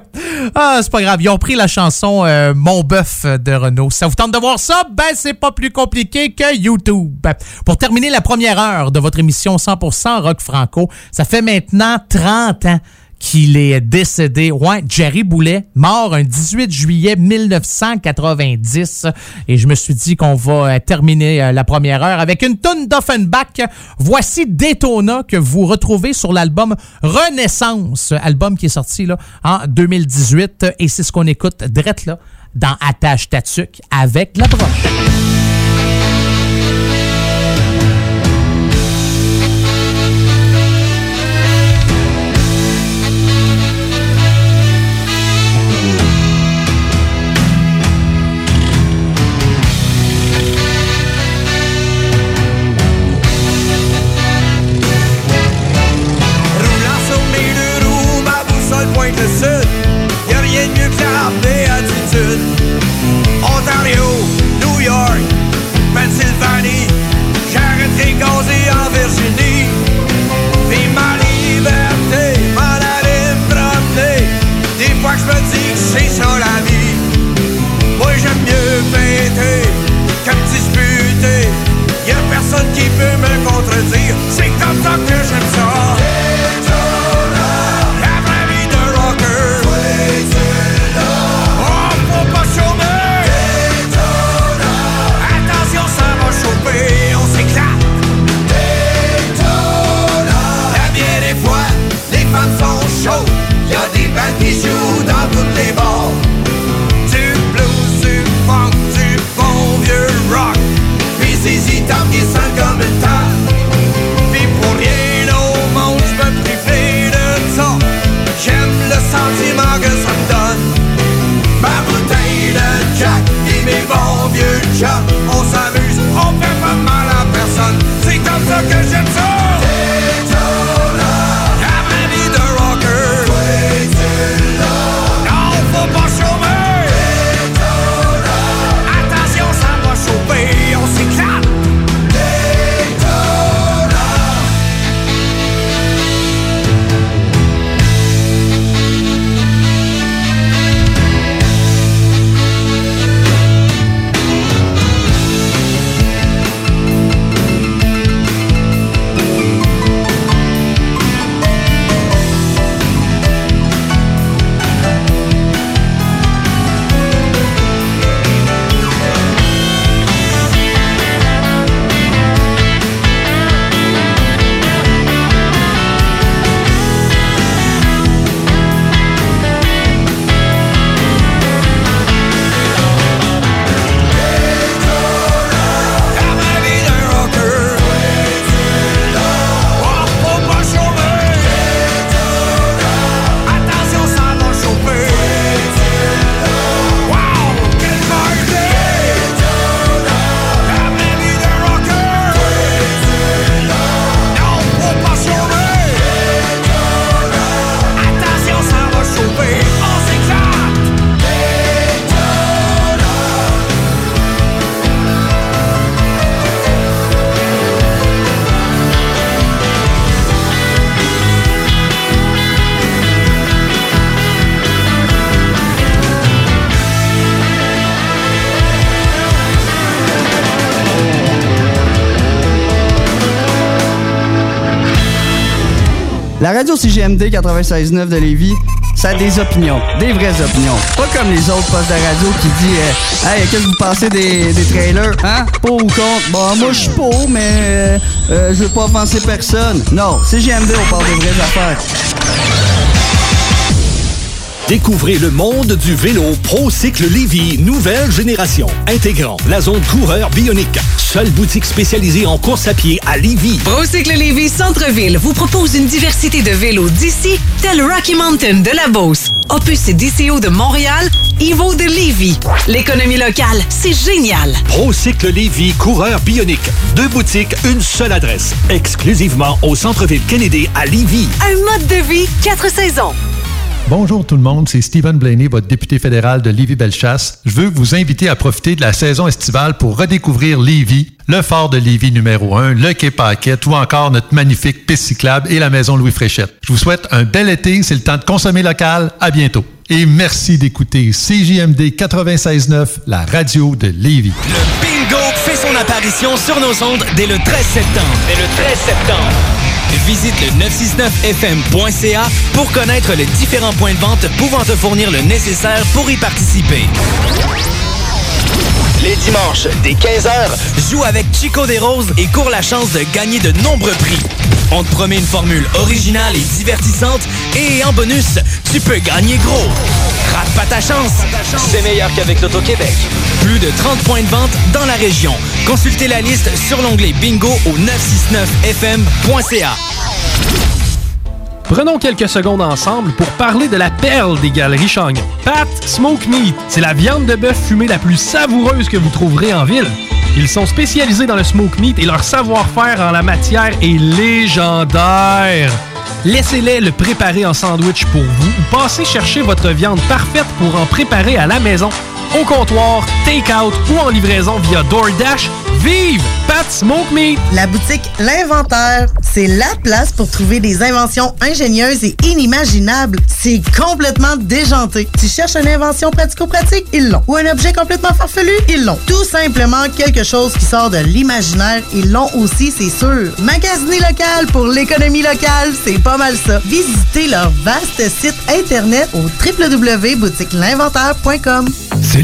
Speaker 2: Ah, c'est pas grave. Ils ont pris la chanson euh, Mon bœuf de Renault. Ça vous tente de voir ça? Ben, c'est pas plus compliqué que YouTube. Pour terminer la première heure de votre émission 100% rock franco, ça fait maintenant 30 ans qu'il est décédé. Ouais, Jerry Boulet, mort un 18 juillet 1990. Et je me suis dit qu'on va euh, terminer euh, la première heure avec une tonne d'Offenbach. Voici Daytona que vous retrouvez sur l'album Renaissance, album qui est sorti en 2018. Et c'est ce qu'on écoute drette là dans Attache Tatuc avec la broche.
Speaker 15: La
Speaker 16: radio CGMD 96.9 de Lévis, ça a des opinions, des vraies opinions. Pas comme les autres postes de radio qui disent euh, Hey, qu'est-ce que vous pensez des, des trailers? Hein? Pour ou contre? Bon, moi, je suis pour, mais euh, euh, je veux pas offenser personne. Non, CGMD, on parle de vraies affaires.
Speaker 17: Découvrez le monde du vélo ProCycle Lévy, nouvelle génération, intégrant la zone coureur bionique. Seule boutique spécialisée en course à pied à Lévy.
Speaker 8: Procycle Lévis Centre-Ville vous propose une diversité de vélos d'ici, tel Rocky Mountain de la Beauce, Opus et DCO de Montréal, Evo de Lévis. L'économie locale, c'est génial.
Speaker 17: ProCycle Lévy, coureur bionique. Deux boutiques, une seule adresse. Exclusivement au centre-ville Kennedy à Lévy.
Speaker 8: Un mode de vie, quatre saisons.
Speaker 18: Bonjour tout le monde, c'est Stephen Blaney, votre député fédéral de Lévis-Bellechasse. Je veux vous inviter à profiter de la saison estivale pour redécouvrir Lévis, le fort de Lévis numéro 1, le quai Paquette ou encore notre magnifique piste cyclable et la maison Louis Fréchette. Je vous souhaite un bel été, c'est le temps de consommer local. À bientôt. Et merci d'écouter CJMD 96.9, la radio de Lévis.
Speaker 1: Le bingo fait son apparition sur nos ondes dès le 13 septembre. Dès le 13 septembre. Visite le 969fm.ca pour connaître les différents points de vente pouvant te fournir le nécessaire pour y participer. Les dimanches, dès 15h, joue avec Chico des Roses et cours la chance de gagner de nombreux prix. On te promet une formule originale et divertissante et en bonus, tu peux gagner gros. Rate pas ta chance. C'est meilleur qu'avec l'Auto-Québec. Plus de 30 points de vente dans la région. Consultez la liste sur l'onglet bingo au 969fm.ca.
Speaker 19: Prenons quelques secondes ensemble pour parler de la perle des galeries Chagnon. Pat Smoke Meat, c'est la viande de bœuf fumée la plus savoureuse que vous trouverez en ville. Ils sont spécialisés dans le smoke meat et leur savoir-faire en la matière est légendaire. Laissez-les le préparer en sandwich pour vous ou passez chercher votre viande parfaite pour en préparer à la maison, au comptoir, take-out ou en livraison via DoorDash. Vive Pat Smoke Meat!
Speaker 20: La boutique L'Inventaire, c'est la place pour trouver des inventions ingénieuses et inimaginables. C'est complètement déjanté. Tu cherches une invention pratico-pratique? Ils l'ont. Ou un objet complètement farfelu? Ils l'ont. Tout simplement quelque chose qui sort de l'imaginaire? Ils l'ont aussi, c'est sûr. Magasiner local pour l'économie locale, c'est pas mal ça. Visitez leur vaste site internet au www.boutiquelinventaire.com.
Speaker 7: C'est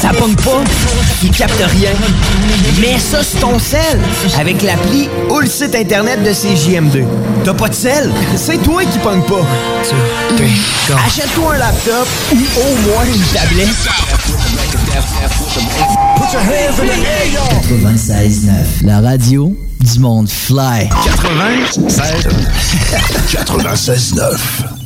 Speaker 21: Ça pogne pas, il capte rien. Mets ça sur ton sel avec l'appli ou le site internet de CJM2. T'as pas de sel? C'est toi qui pogne pas. Achète-toi un laptop ou au moins une tablette.
Speaker 22: 96.9, la radio du monde fly.
Speaker 3: 96 96.9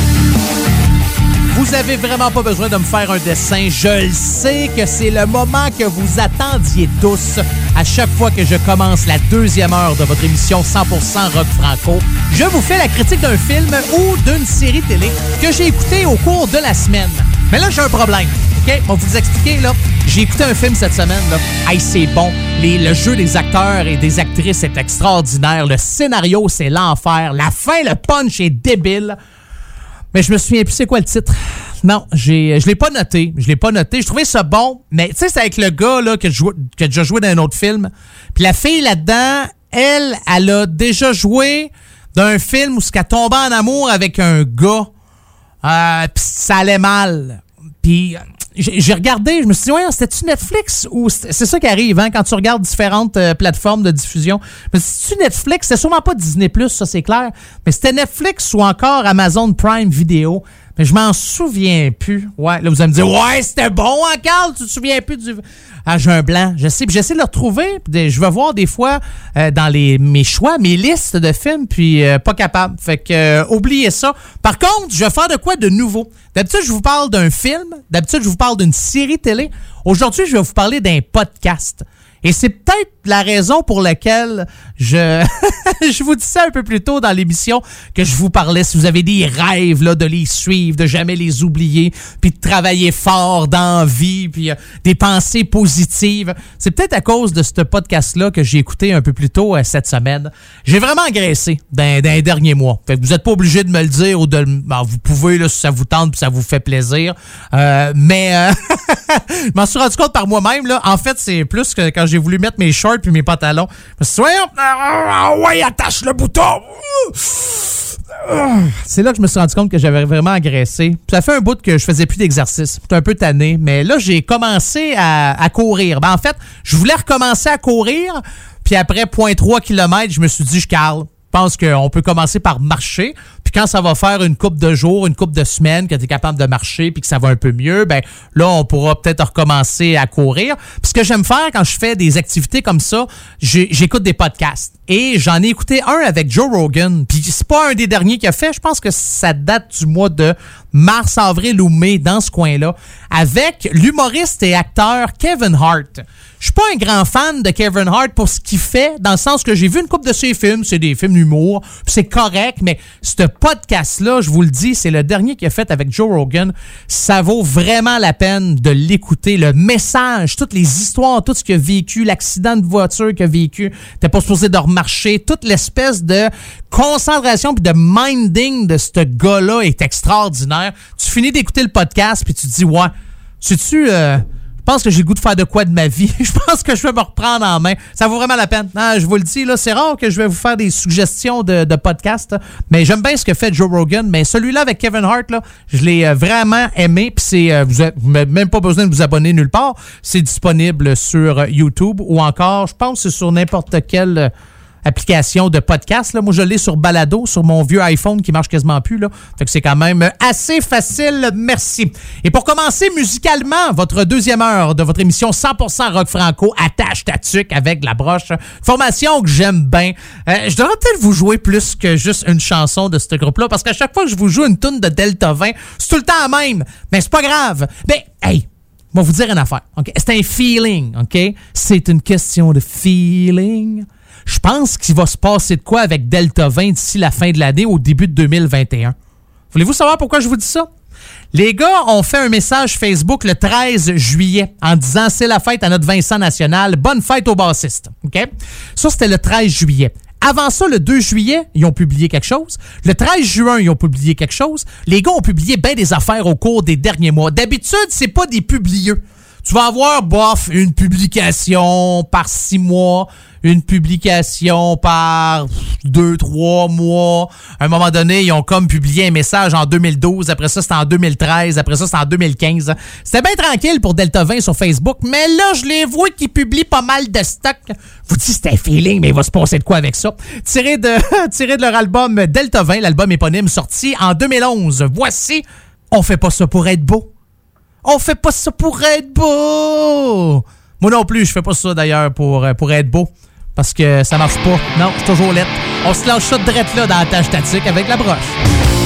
Speaker 2: Vous avez vraiment pas besoin de me faire un dessin. Je le sais que c'est le moment que vous attendiez tous. À chaque fois que je commence la deuxième heure de votre émission 100% rock franco, je vous fais la critique d'un film ou d'une série télé que j'ai écouté au cours de la semaine. Mais là, j'ai un problème. OK? On va vous expliquer, là. J'ai écouté un film cette semaine, là. C'est bon. Les- le jeu des acteurs et des actrices est extraordinaire. Le scénario, c'est l'enfer. La fin, le punch est débile. Mais je me souviens plus c'est quoi le titre. Non, j'ai, je l'ai pas noté. Je l'ai pas noté. Je trouvais ça bon, mais tu sais, c'est avec le gars là, que je qui a déjà joué dans un autre film. Puis la fille là-dedans, elle, elle a déjà joué d'un film où ce qu'elle tombait en amour avec un gars. Euh, ça allait mal. Puis j'ai regardé, je me suis dit, ouais, c'était-tu Netflix ou c'est ça qui arrive hein, quand tu regardes différentes euh, plateformes de diffusion. Mais c'est-tu Netflix? C'est sûrement pas Disney ça c'est clair. Mais c'était Netflix ou encore Amazon Prime Video. Mais je m'en souviens plus. Ouais, là, vous allez me dire, ouais, c'était bon, hein, Carl? Tu te souviens plus du. Ah, j'ai un blanc. Je sais, j'essaie de le retrouver. je vais voir des fois euh, dans les, mes choix, mes listes de films, puis euh, pas capable. Fait que, euh, oubliez ça. Par contre, je vais faire de quoi de nouveau? D'habitude, je vous parle d'un film. D'habitude, je vous parle d'une série télé. Aujourd'hui, je vais vous parler d'un podcast. Et c'est peut-être la raison pour laquelle je, je vous disais un peu plus tôt dans l'émission que je vous parlais, si vous avez des rêves là, de les suivre, de jamais les oublier, puis de travailler fort dans la vie, puis euh, des pensées positives. C'est peut-être à cause de ce podcast-là que j'ai écouté un peu plus tôt euh, cette semaine. J'ai vraiment agressé dans, dans les derniers mois. Fait que vous n'êtes pas obligé de me le dire ou de ben, vous pouvez là, si ça vous tente puis ça vous fait plaisir. Euh, mais euh, je m'en suis rendu compte par moi-même. là. En fait, c'est plus que quand j'ai voulu mettre mes shorts puis mes pantalons. Ouais, attache le bouton. C'est là que je me suis rendu compte que j'avais vraiment agressé. Ça fait un bout que je faisais plus d'exercice. J'étais un peu tanné. Mais là, j'ai commencé à, courir. Ben, en fait, je voulais recommencer à courir. Puis après 0.3 km, je me suis dit, je cale. Je pense qu'on peut commencer par marcher. Quand ça va faire une coupe de jours, une coupe de semaines, que tu es capable de marcher puis que ça va un peu mieux, ben là, on pourra peut-être recommencer à courir. Puis ce que j'aime faire quand je fais des activités comme ça, j'écoute des podcasts. Et j'en ai écouté un avec Joe Rogan. Puis c'est pas un des derniers qu'il a fait. Je pense que ça date du mois de mars, avril ou mai, dans ce coin-là, avec l'humoriste et acteur Kevin Hart. Je suis pas un grand fan de Kevin Hart pour ce qu'il fait, dans le sens que j'ai vu une couple de ses films, c'est des films d'humour, c'est correct, mais ce podcast-là, je vous le dis, c'est le dernier qu'il a fait avec Joe Rogan. Ça vaut vraiment la peine de l'écouter. Le message, toutes les histoires, tout ce qu'il a vécu, l'accident de voiture qu'il a vécu, t'es pas supposé de remarcher, toute l'espèce de concentration puis de minding de ce gars-là est extraordinaire. Tu finis d'écouter le podcast puis tu te dis, ouais, sais-tu... euh, je pense que j'ai le goût de faire de quoi de ma vie. je pense que je vais me reprendre en main. Ça vaut vraiment la peine. Je vous le dis, là, c'est rare que je vais vous faire des suggestions de, de podcasts. Mais j'aime bien ce que fait Joe Rogan. Mais celui-là avec Kevin Hart, là, je l'ai euh, vraiment aimé. Puis c'est, euh, vous n'avez même pas besoin de vous abonner nulle part. C'est disponible sur euh, YouTube ou encore, je pense, c'est sur n'importe quel. Application de podcast. Là. Moi, je l'ai sur Balado, sur mon vieux iPhone qui marche quasiment plus. Là. Fait c'est quand même assez facile. Merci. Et pour commencer musicalement, votre deuxième heure de votre émission 100% rock franco, attache ta tuque avec la broche. Formation que j'aime bien. Euh, je devrais peut-être vous jouer plus que juste une chanson de ce groupe-là parce qu'à chaque fois que je vous joue une tune de Delta 20, c'est tout le temps la même. Mais c'est pas grave. Ben, hey, vais vous dire une affaire. ok? C'est un feeling, OK? C'est une question de feeling. Je pense qu'il va se passer de quoi avec Delta 20 d'ici la fin de l'année au début de 2021. Voulez-vous savoir pourquoi je vous dis ça? Les gars ont fait un message Facebook le 13 juillet en disant c'est la fête à notre Vincent National, bonne fête aux bassistes. OK? Ça, c'était le 13 juillet. Avant ça, le 2 juillet, ils ont publié quelque chose. Le 13 juin, ils ont publié quelque chose. Les gars ont publié bien des affaires au cours des derniers mois. D'habitude, c'est pas des publieux. Tu vas avoir, bof, une publication par six mois, une publication par deux, trois mois. À un moment donné, ils ont comme publié un message en 2012. Après ça, c'était en 2013. Après ça, c'était en 2015. C'était bien tranquille pour Delta 20 sur Facebook. Mais là, je les vois qui publient pas mal de stock. Vous dites, c'est un feeling, mais il va se passer de quoi avec ça? Tiré de, tiré de leur album Delta 20, l'album éponyme sorti en 2011. Voici On fait pas ça pour être beau. On fait pas ça pour être beau. Moi non plus, je fais pas ça d'ailleurs pour, euh, pour être beau. Parce que ça marche pas. Non, c'est toujours lettre. On se lâche ça de là dans la tâche statique avec la broche.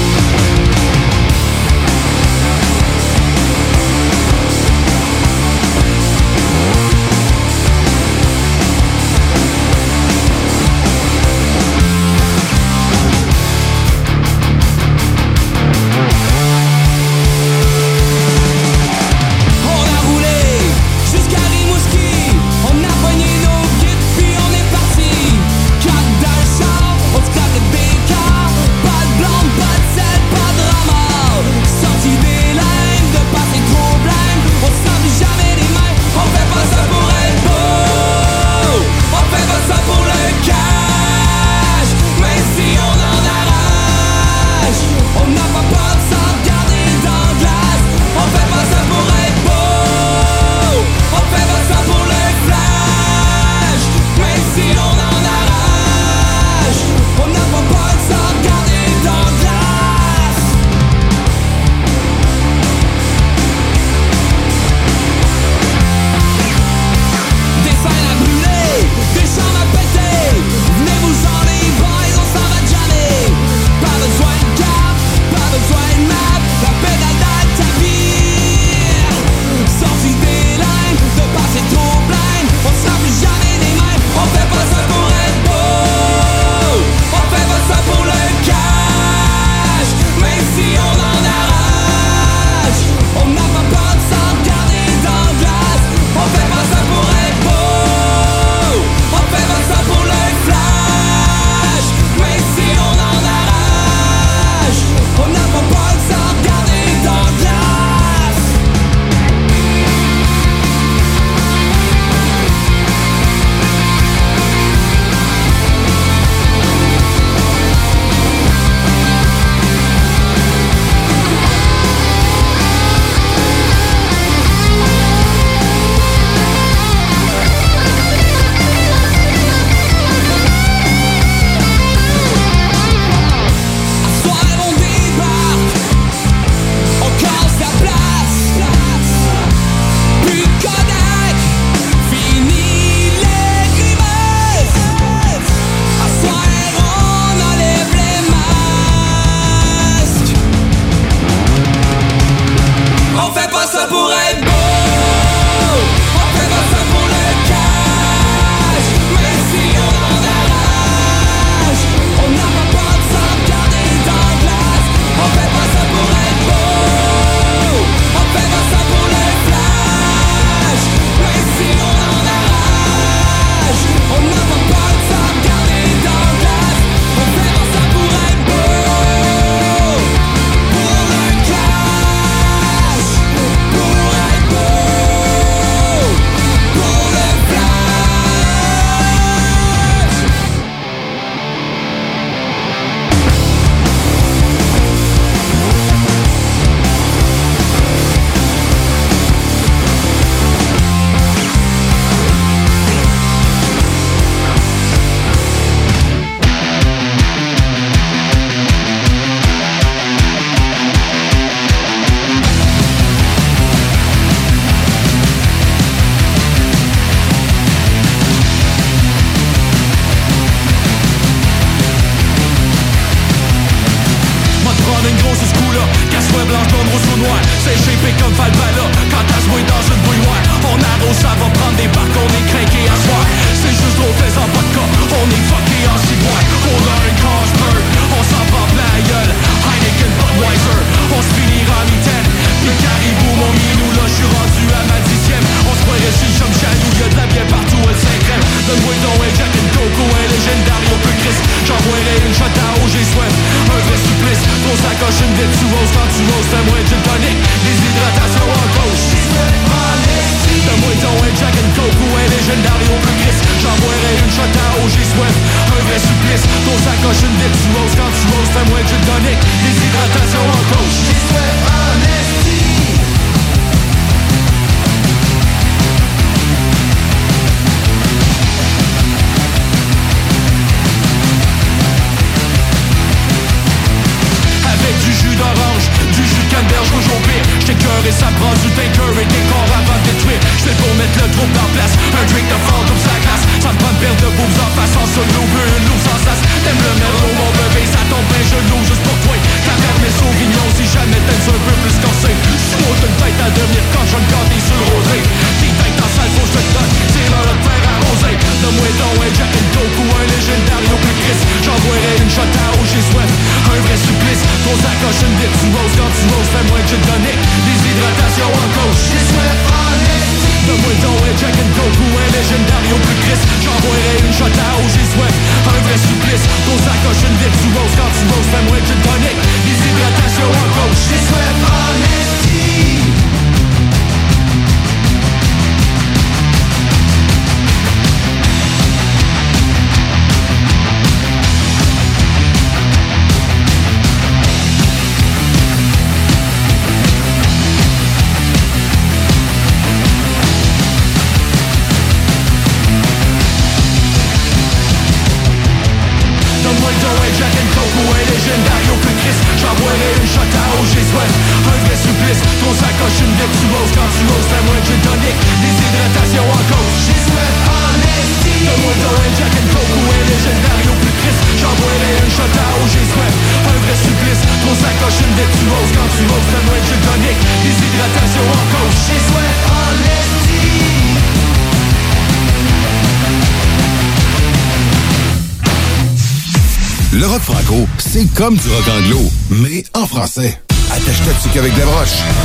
Speaker 3: comme du
Speaker 11: rock anglo, mais en français. Attache-toi qu'avec des broches.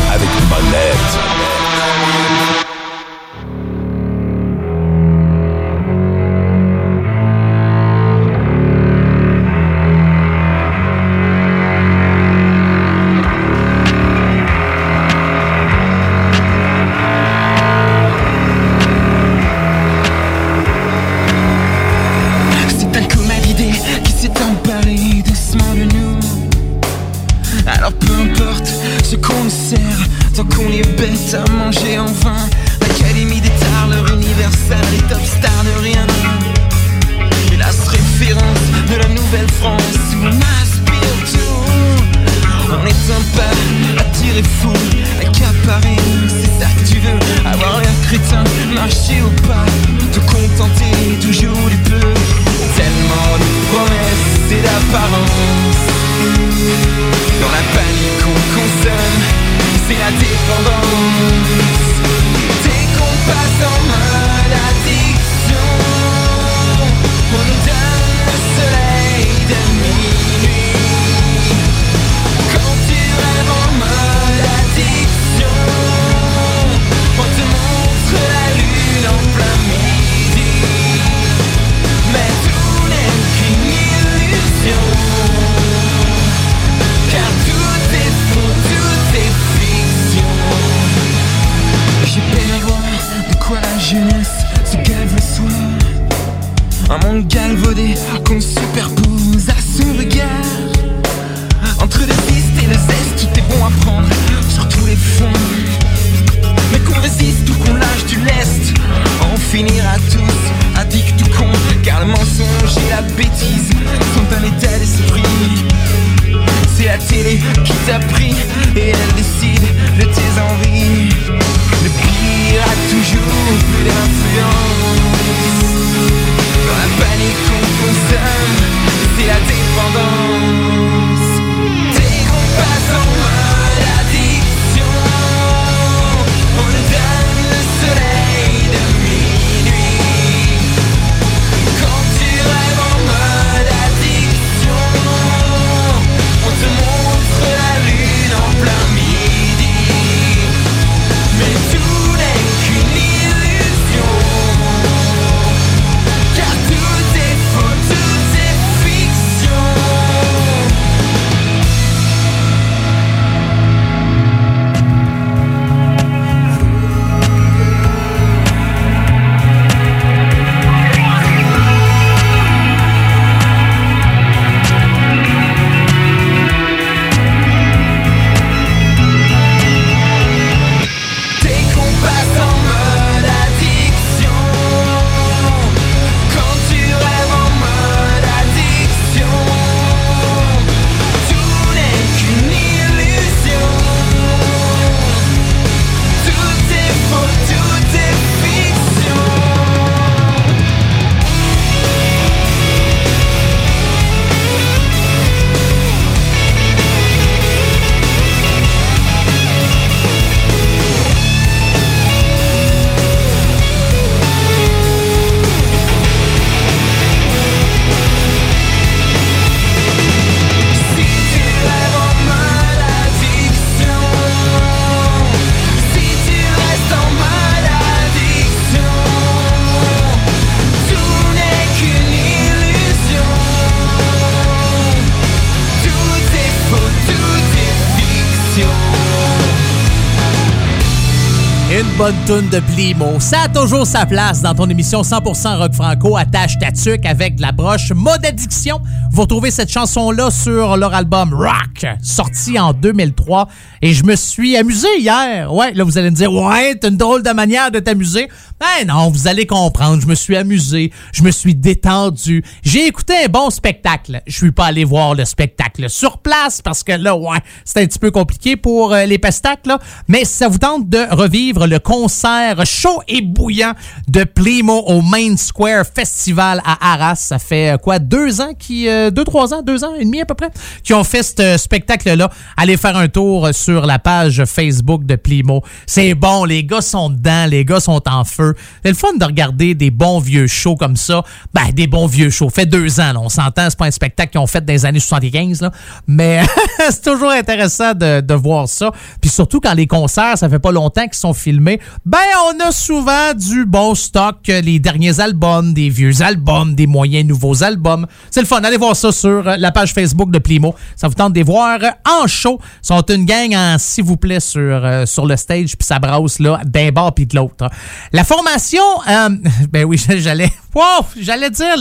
Speaker 23: De
Speaker 2: Plimo. Ça a toujours sa place dans ton émission 100% rock franco. Attache ta tuque avec de la broche. Mode addiction. Vous retrouvez cette chanson-là sur leur album Rock, sorti en 2003. Et je me suis amusé hier. Ouais, là, vous allez me dire, ouais, t'as une drôle de manière de t'amuser. Ben non, vous allez comprendre. Je me suis amusé. Je me suis détendu. J'ai écouté un bon spectacle. Je suis pas allé voir le spectacle sur place parce que là, ouais, c'est un petit peu compliqué pour euh, les pestacles, là. Mais ça vous tente de revivre le concert chaud et bouillant de Plimo au Main Square Festival à Arras, ça fait euh, quoi, deux ans qui, euh, deux, trois ans, deux ans et demi à peu près, qui ont fait ce spectacle-là. Allez faire un tour sur la page Facebook de Plimo. C'est bon, les gars sont dedans, les gars sont en feu. C'est le fun de regarder des bons vieux shows comme ça. Ben, des bons vieux shows. Fait deux ans, là, on s'entend, c'est pas un spectacle qu'ils ont fait dans les années 75, là. Mais c'est toujours intéressant de, de voir ça. Puis surtout quand les concerts, ça fait pas longtemps qu'ils sont filmés, ben on a souvent du bon stock, les derniers albums, des vieux albums, des moyens nouveaux albums. C'est le fun. Allez voir ça sur la page Facebook de Plimo. Ça vous tente de les voir en show. Ils sont une gang en s'il vous plaît sur, euh, sur le stage, puis ça brasse là d'un bord puis de l'autre. La formation, euh, ben oui, j'allais, wow, j'allais dire,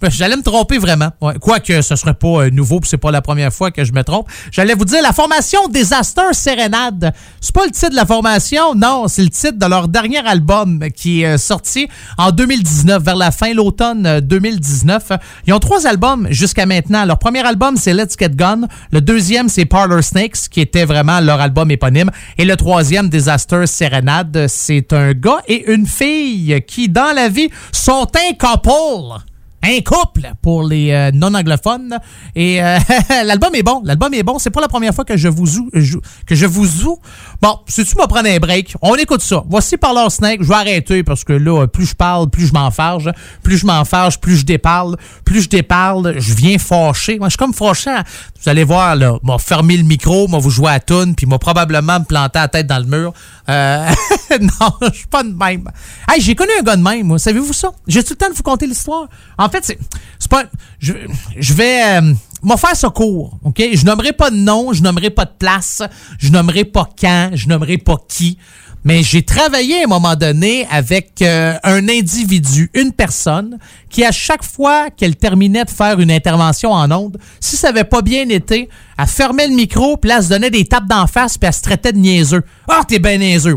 Speaker 2: ben, j'allais me tromper vraiment. Ouais, Quoique ce serait pas euh, nouveau, puis c'est pas la première fois que je me trompe. J'allais vous dire la formation Disaster Serenade. C'est pas le titre de la formation, non, c'est le titre de leur dernier album qui est euh, sorti en 2019, vers la fin, l'automne euh, 2019. Ils ont trois albums jusqu'à maintenant. Leur premier album, c'est Let's Get Gone. Le deuxième, c'est Parlor Snakes, qui était vraiment leur album éponyme. Et le troisième, Disaster Serenade, c'est un gars et une fille qui, dans la vie, sont couple un couple pour les euh, non-anglophones. Et euh, l'album est bon. L'album est bon. C'est pas la première fois que je vous joue, jou- que je vous joue. Bon, si tu vas prendre un break, on écoute ça. Voici Parlor Snake. Je vais arrêter parce que là, plus je parle, plus je m'enfarge. Plus je m'enfarge, plus je déparle. Plus je déparle, je viens fâché. Moi, je suis comme fâché. hein. Vous allez voir, là, m'a fermé le micro, m'a vous jouer à tune, puis m'a probablement me planté la tête dans le mur. Euh, non, je suis pas de même. Hey, j'ai connu un gars de même, moi. Savez-vous ça? J'ai tout le temps de vous conter l'histoire. Fait, c'est pas. Je, vais. Euh, m'en faire ça court, OK? Je nommerai pas de nom, je nommerai pas de place, je nommerai pas quand, je nommerai pas qui. Mais j'ai travaillé à un moment donné avec euh, un individu, une personne, qui à chaque fois qu'elle terminait de faire une intervention en ondes, si ça avait pas bien été, elle fermait le micro, puis là, elle se donnait des tapes d'en face, puis elle se traitait de niaiseux. Ah, t'es ben niaiseux.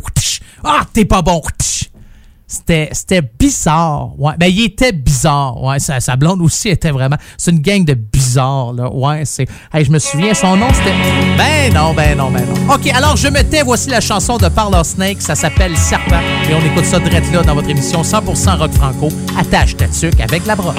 Speaker 2: Ah, t'es pas bon. C'était, bizarre. Ouais. Ben, il était bizarre. Ouais, sa, sa blonde aussi était vraiment. C'est une gang de bizarres, là. Ouais, c'est. Hey, je me souviens, son nom, c'était. Ben non, ben non, ben non. OK, alors je me tais. Voici la chanson de Parlor Snake. Ça s'appelle Serpent. Et on écoute ça direct là dans votre émission 100% rock franco. Attache ta tuque avec la broche.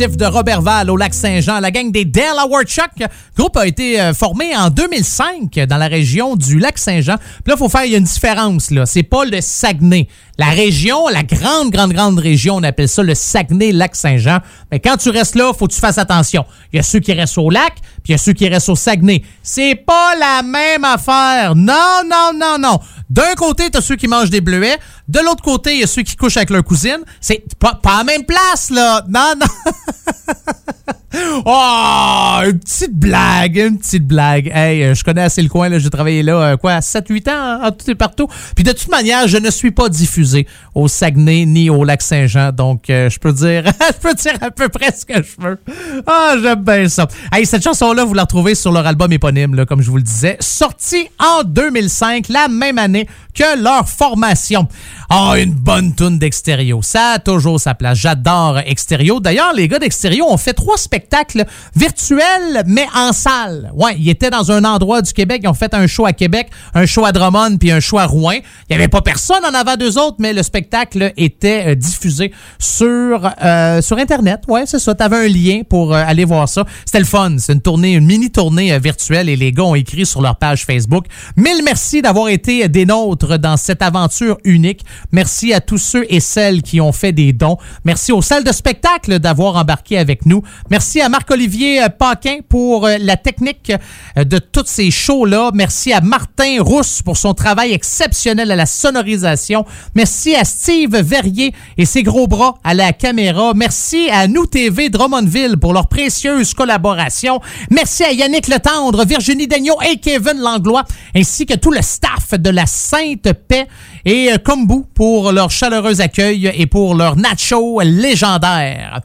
Speaker 2: Alternatif de Robertval au lac Saint-Jean, la gang des Delaware Chuck. Groupe a été euh, formé en 2005 dans la région du lac Saint-Jean. Puis là, il faut faire il y une différence. là. C'est pas le Saguenay. La région, la grande, grande, grande région, on appelle ça le Saguenay-Lac-Saint-Jean. Mais quand tu restes là, faut que tu fasses attention. Il y a ceux qui restent au lac, puis il y a ceux qui restent au Saguenay. C'est pas la même affaire. Non, non, non, non. D'un côté, t'as ceux qui mangent des bleuets. De l'autre côté, il y a ceux qui couchent avec leur cousine. C'est pas, pas la même place, là. Non, non. Oh, une petite blague, une petite blague. Hey, euh, je connais assez le coin. J'ai travaillé là, euh, quoi, 7-8 ans, hein, en tout et partout. Puis de toute manière, je ne suis pas diffusé au Saguenay ni au Lac-Saint-Jean. Donc, euh, je peux dire, je peux dire à peu près ce que je veux. Ah, j'aime bien ça. Hey, cette chanson-là, vous la retrouvez sur leur album éponyme, là, comme je vous le disais, sorti en 2005, la même année que leur formation. Ah, une bonne tune d'Extérieur. Ça a toujours sa place. J'adore Extérieur. D'ailleurs, les gars d'Extérieur ont fait trois spectacles virtuels, mais en salle. Ouais, ils étaient dans un endroit du Québec. Ils ont fait un show à Québec, un show à Drummond, puis un show à Rouen. Il n'y avait pas personne en avant d'eux autres, mais le spectacle était euh, diffusé sur, euh, sur Internet. Ouais, c'est ça. Tu avais un lien pour euh, aller voir ça. C'était le fun. C'est une tournée, une mini-tournée virtuelle et les gars ont écrit sur leur page Facebook. Mille merci d'avoir été des nôtres dans cette aventure unique. Merci à tous ceux et celles qui ont fait des dons. Merci aux salles de spectacle d'avoir embarqué avec nous. Merci à Marc-Olivier euh, Paquin pour euh, la technique euh, de tous ces shows-là. Merci à Martin Rousse pour son travail exceptionnel à la sonorisation. Merci à Steve Verrier et ses gros bras à la caméra. Merci à Nous TV Drummondville pour leur précieuse collaboration. Merci à Yannick Letendre, Virginie Daigneault et Kevin Langlois, ainsi que tout le staff de la Sainte Paix et Kombu pour leur chaleureux accueil et pour leur nacho légendaire.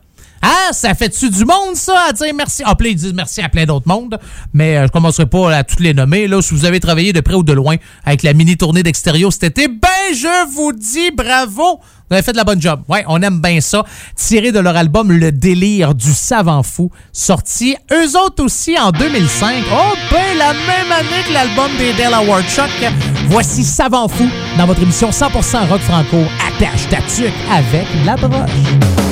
Speaker 2: Ah, ça fait-tu du monde, ça, à dire merci? Ah, ils disent merci à plein d'autres mondes, mais euh, je commencerai pas à toutes les nommer. Là, si vous avez travaillé de près ou de loin avec la mini-tournée d'extérieur cet été, ben, je vous dis bravo! Vous avez fait de la bonne job. Ouais, on aime bien ça. Tiré de leur album Le délire du savant fou, sorti eux autres aussi en 2005. Oh, ben, la même année que l'album des Delaware Chuck. Voici Savant fou dans votre émission 100% rock franco. Attache ta tuque avec la broche.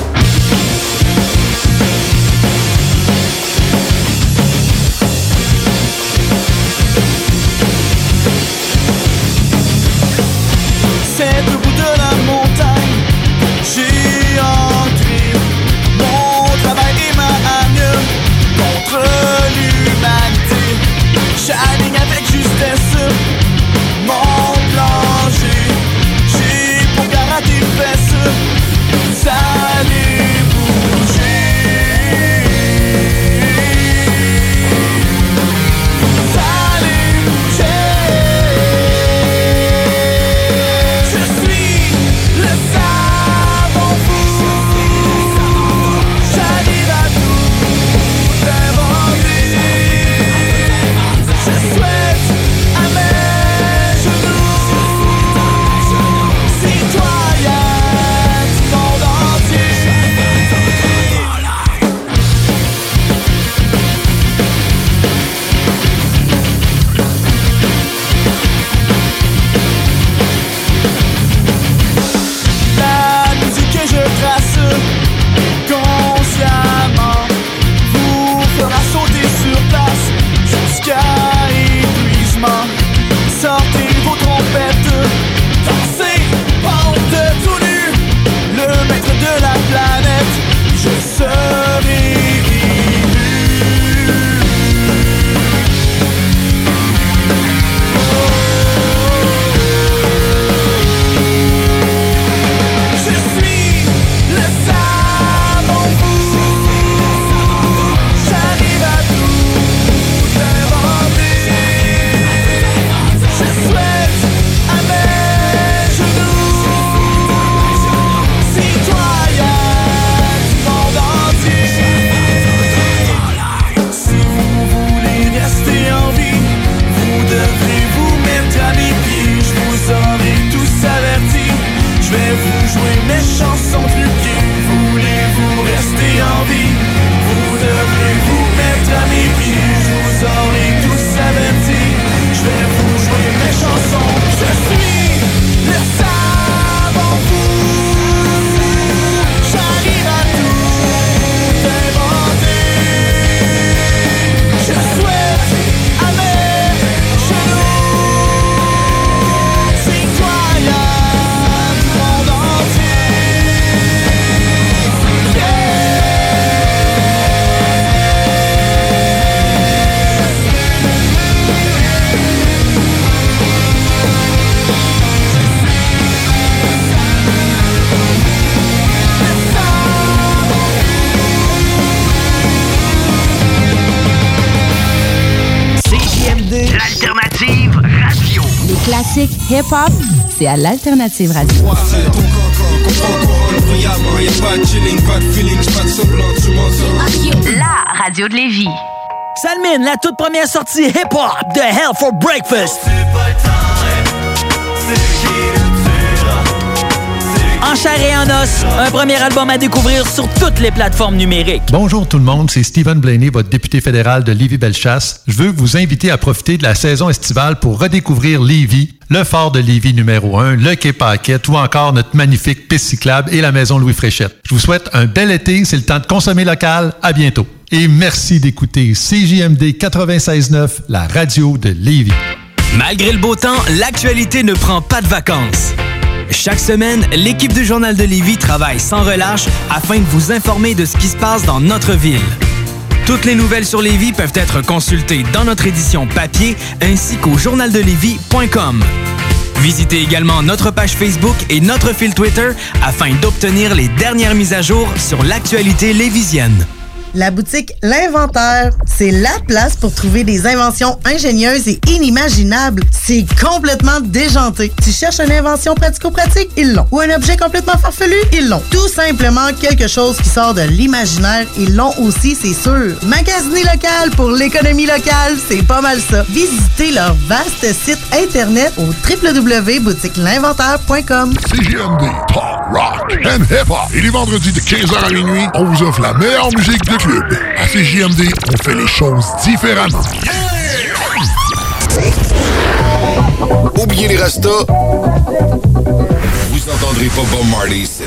Speaker 24: Hip-hop, c'est à l'Alternative Radio.
Speaker 9: La radio de Lévis. Salmine, la toute première sortie hip-hop de Hell for Breakfast. En chair et en os, un premier album à découvrir sur toutes les plateformes numériques.
Speaker 18: Bonjour tout le monde, c'est Stephen Blaney, votre député fédéral de Lévis-Bellechasse. Je veux vous inviter à profiter de la saison estivale pour redécouvrir Lévis, le fort de Lévis numéro 1, le quai Paquette ou encore notre magnifique piste cyclable et la maison Louis Fréchette. Je vous souhaite un bel été, c'est le temps de consommer local. À bientôt. Et merci d'écouter CJMD 96.9, la radio de Lévis.
Speaker 1: Malgré le beau temps, l'actualité ne prend pas de vacances. Chaque semaine, l'équipe du Journal de Lévis travaille sans relâche afin de vous informer de ce qui se passe dans notre ville. Toutes les nouvelles sur Lévis peuvent être consultées dans notre édition papier ainsi qu'au journaldelevis.com. Visitez également notre page Facebook et notre fil Twitter afin d'obtenir les dernières mises à jour sur l'actualité lévisienne.
Speaker 20: La boutique L'Inventaire, c'est la place pour trouver des inventions ingénieuses et inimaginables. C'est complètement déjanté. Tu cherches une invention pratico-pratique? Ils l'ont. Ou un objet complètement farfelu? Ils l'ont. Tout simplement quelque chose qui sort de l'imaginaire? Ils l'ont aussi, c'est sûr. Magasiner local pour l'économie locale, c'est pas mal ça. Visitez leur vaste site internet au www.boutiquelinventaire.com.
Speaker 3: CJMD, Talk, Rock and Hip Hop. Et les vendredis de 15h à minuit, on vous offre la meilleure musique de club. À CJMD, on fait les choses différemment. Oubliez les restos. Vous entendrez pas Bob Marley ici.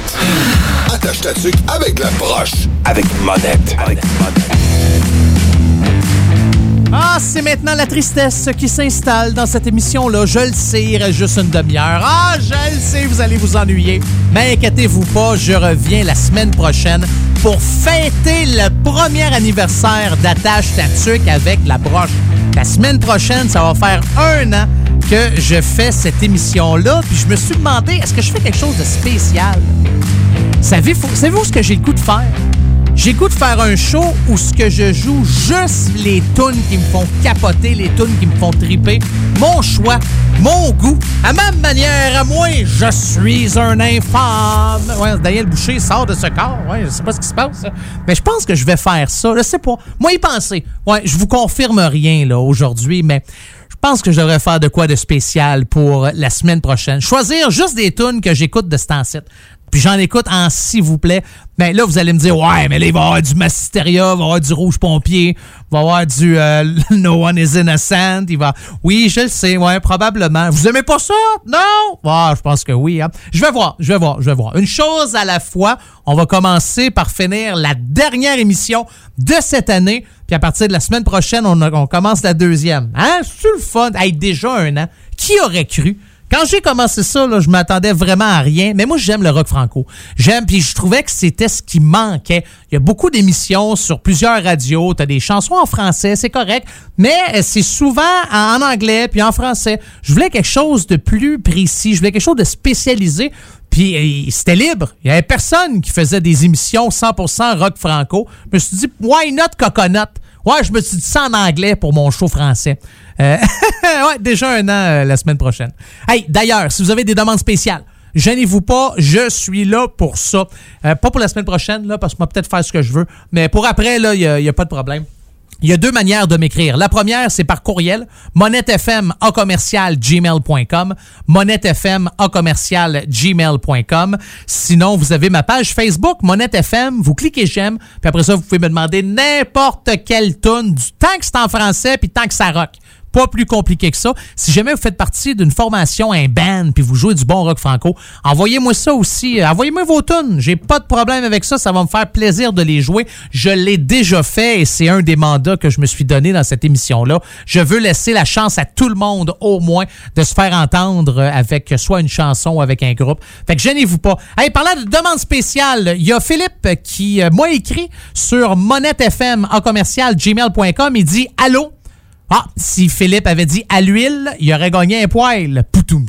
Speaker 3: Attache ta tuque avec la broche. Avec monette. Avec une
Speaker 2: Ah, c'est maintenant la tristesse qui s'installe dans cette émission-là. Je le sais, il reste juste une demi-heure. Ah, je le sais, vous allez vous ennuyer. Mais inquiétez-vous pas, je reviens la semaine prochaine pour fêter le premier anniversaire d'Attache Tatuc avec la broche. La semaine prochaine, ça va faire un an que je fais cette émission-là. Puis je me suis demandé, est-ce que je fais quelque chose de spécial? Savez-vous savez ce que j'ai le goût de faire? De faire un show où ce que je joue juste les tunes qui me font capoter, les tunes qui me font triper. Mon choix, mon goût, à ma manière, à moi, je suis un infâme. Ouais, Daniel Boucher sort de ce corps. Ouais, je sais pas ce qui se passe. Mais je pense que je vais faire ça. Je sais pas. Moi, y penser. Ouais, je vous confirme rien là aujourd'hui, mais je pense que je devrais faire de quoi de spécial pour la semaine prochaine. Choisir juste des tunes que j'écoute de ce temps-ci. Puis j'en écoute en s'il vous plaît. Mais là, vous allez me dire, ouais, mais là, il va y avoir du Massisteria, il va y avoir du Rouge Pompier, il va y avoir du euh, No One is Innocent. Il va... Oui, je le sais, ouais, probablement. Vous aimez pas ça? Non? Ah, je pense que oui. hein. Je vais voir, je vais voir, je vais voir. Une chose à la fois. On va commencer par finir la dernière émission de cette année. Puis à partir de la semaine prochaine, on, on commence la deuxième. Hein? C'est le fun? Hey, déjà un an. Qui aurait cru? Quand j'ai commencé ça, là, je m'attendais vraiment à rien. Mais moi, j'aime le rock franco. J'aime, puis je trouvais que c'était ce qui manquait. Il y a beaucoup d'émissions sur plusieurs radios. T'as des chansons en français, c'est correct. Mais euh, c'est souvent en anglais puis en français. Je voulais quelque chose de plus précis. Je voulais quelque chose de spécialisé. Puis euh, c'était libre. Il y avait personne qui faisait des émissions 100% rock franco. Je me suis dit, why not coconut? Ouais, je me suis dit ça en anglais pour mon show français. Euh, ouais, déjà un an euh, la semaine prochaine. Hey, d'ailleurs, si vous avez des demandes spéciales, gênez-vous pas, je suis là pour ça. Euh, pas pour la semaine prochaine, là, parce que moi peut-être faire ce que je veux, mais pour après, il n'y a, pas de problème. Il y a deux manières de m'écrire. La première, c'est par courriel, monettefm gmail.com. Sinon, vous avez ma page Facebook, monettefm, vous cliquez j'aime, puis après ça, vous pouvez me demander n'importe quelle tune, du tant que c'est en français, puis tant que ça rock. Pas plus compliqué que ça. Si jamais vous faites partie d'une formation, un band, puis vous jouez du bon rock franco, envoyez-moi ça aussi. Euh, Envoyez-moi vos tunes. J'ai pas de problème avec ça. Ça va me faire plaisir de les jouer. Je l'ai déjà fait et c'est un des mandats que je me suis donné dans cette émission-là. Je veux laisser la chance à tout le monde, au moins, de se faire entendre avec soit une chanson ou avec un groupe. Fait que gênez-vous pas. Hey, parlant de demande spéciale, il y a Philippe qui euh, m'a écrit sur monettefm en commercial gmail.com. Il dit Allô? Ah, si Philippe avait dit à l'huile, il aurait gagné un poil. Poutoum.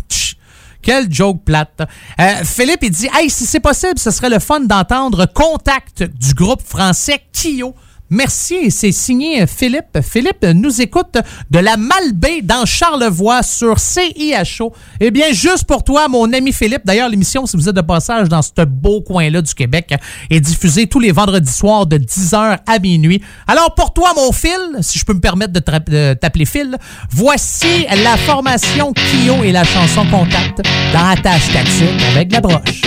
Speaker 2: Quel joke plate. Euh, Philippe, il dit Hey, si c'est possible, ce serait le fun d'entendre Contact du groupe français Kyo. Merci, c'est signé Philippe. Philippe nous écoute de la Malbaie dans Charlevoix sur CIHO. Eh bien, juste pour toi, mon ami Philippe. D'ailleurs, l'émission, si vous êtes de passage dans ce beau coin-là du Québec, est diffusée tous les vendredis soirs de 10h à minuit. Alors, pour toi, mon Phil, si je peux me permettre de t'appeler Phil, voici la formation Kyo et la chanson Contact dans Attache Tactique avec la broche.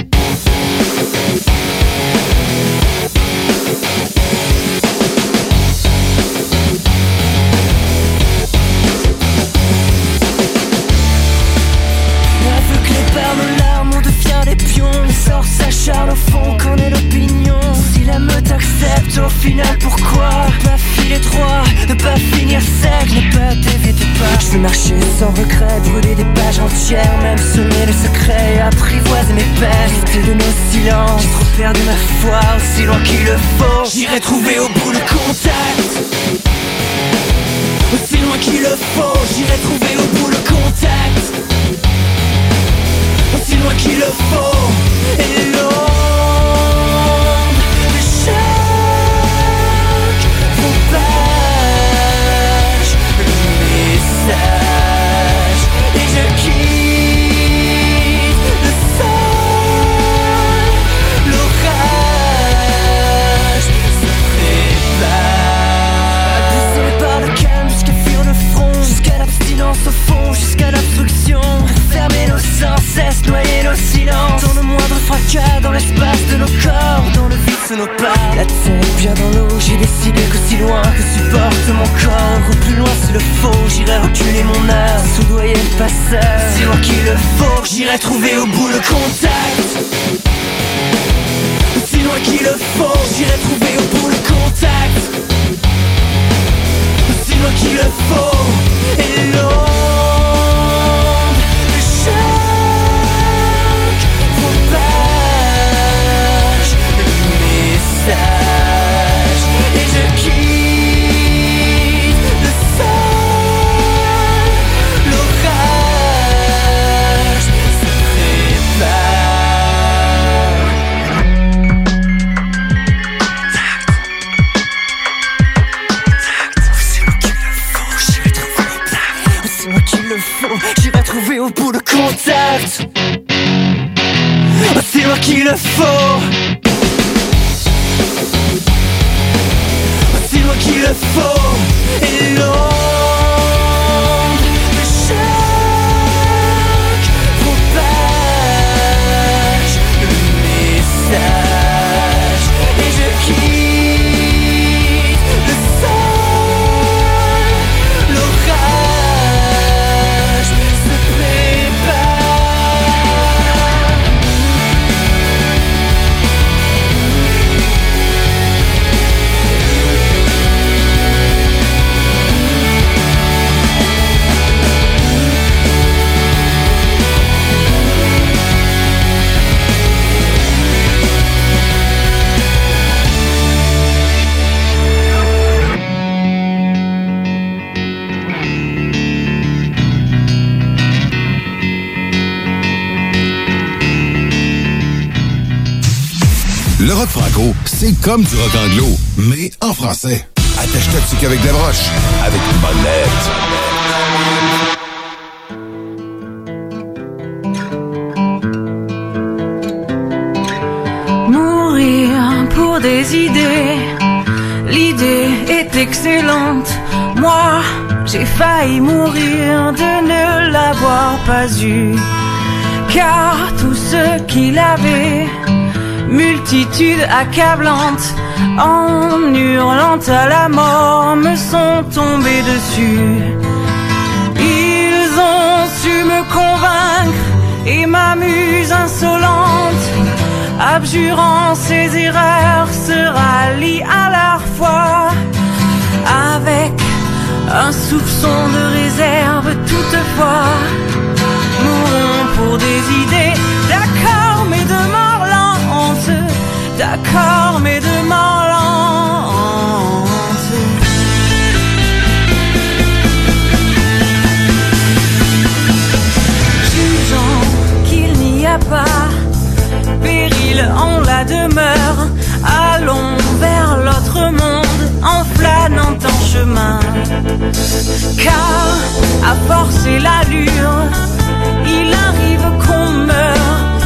Speaker 15: Au final pourquoi Ne pas filer droit, ne pas finir sec, ne pas dévier tes pas. Je veux marcher sans regret, brûler des pages entières Même semer le secret, apprivoiser mes peines. Rester de nos silences, trop perdu ma foi Aussi loin qu'il le faut, j'irai trouver au bout le contact. Aussi loin qu'il le faut, j'irai trouver au bout le contact. Aussi loin qu'il le faut Et Dans le moindre fracas, dans l'espace de nos corps Dans le vide sous nos pas. La tête bien dans l'eau, j'ai décidé qu'aussi loin que supporte mon corps Au plus loin s'il le faut, j'irai reculer mon âme. Soudoyer le passeur, si loin qu'il le faut J'irai trouver au bout le contact. Si loin qu'il le faut, j'irai trouver au bout le contact. Si loin qu'il le faut Et contact. C'est moi qu'il le faut C'est moi qu'il le faut Et l'onde
Speaker 3: c'est comme du rock anglo, mais en français. Attache-toi dessus avec des broches, avec une bonne lettre.
Speaker 15: Mourir pour des idées. L'idée était
Speaker 25: excellente. Moi, j'ai failli mourir de ne l'avoir pas eu. Car tous ceux qui l'avaient, multitude accablante, en hurlant à la mort, me sont tombés dessus. Ils ont su me convaincre et ma muse insolente, abjurant ses erreurs, se rallie à leur foi avec un soupçon de réserve toutefois. Mourons pour des idées, d'accord, mais de mort lente, d'accord, mais de lente. jugeant qu'il n'y a pas péril en la demeure. Allons vers l'autre monde en flânant en chemin. Car à forcer l'allure, il arrive qu'on meure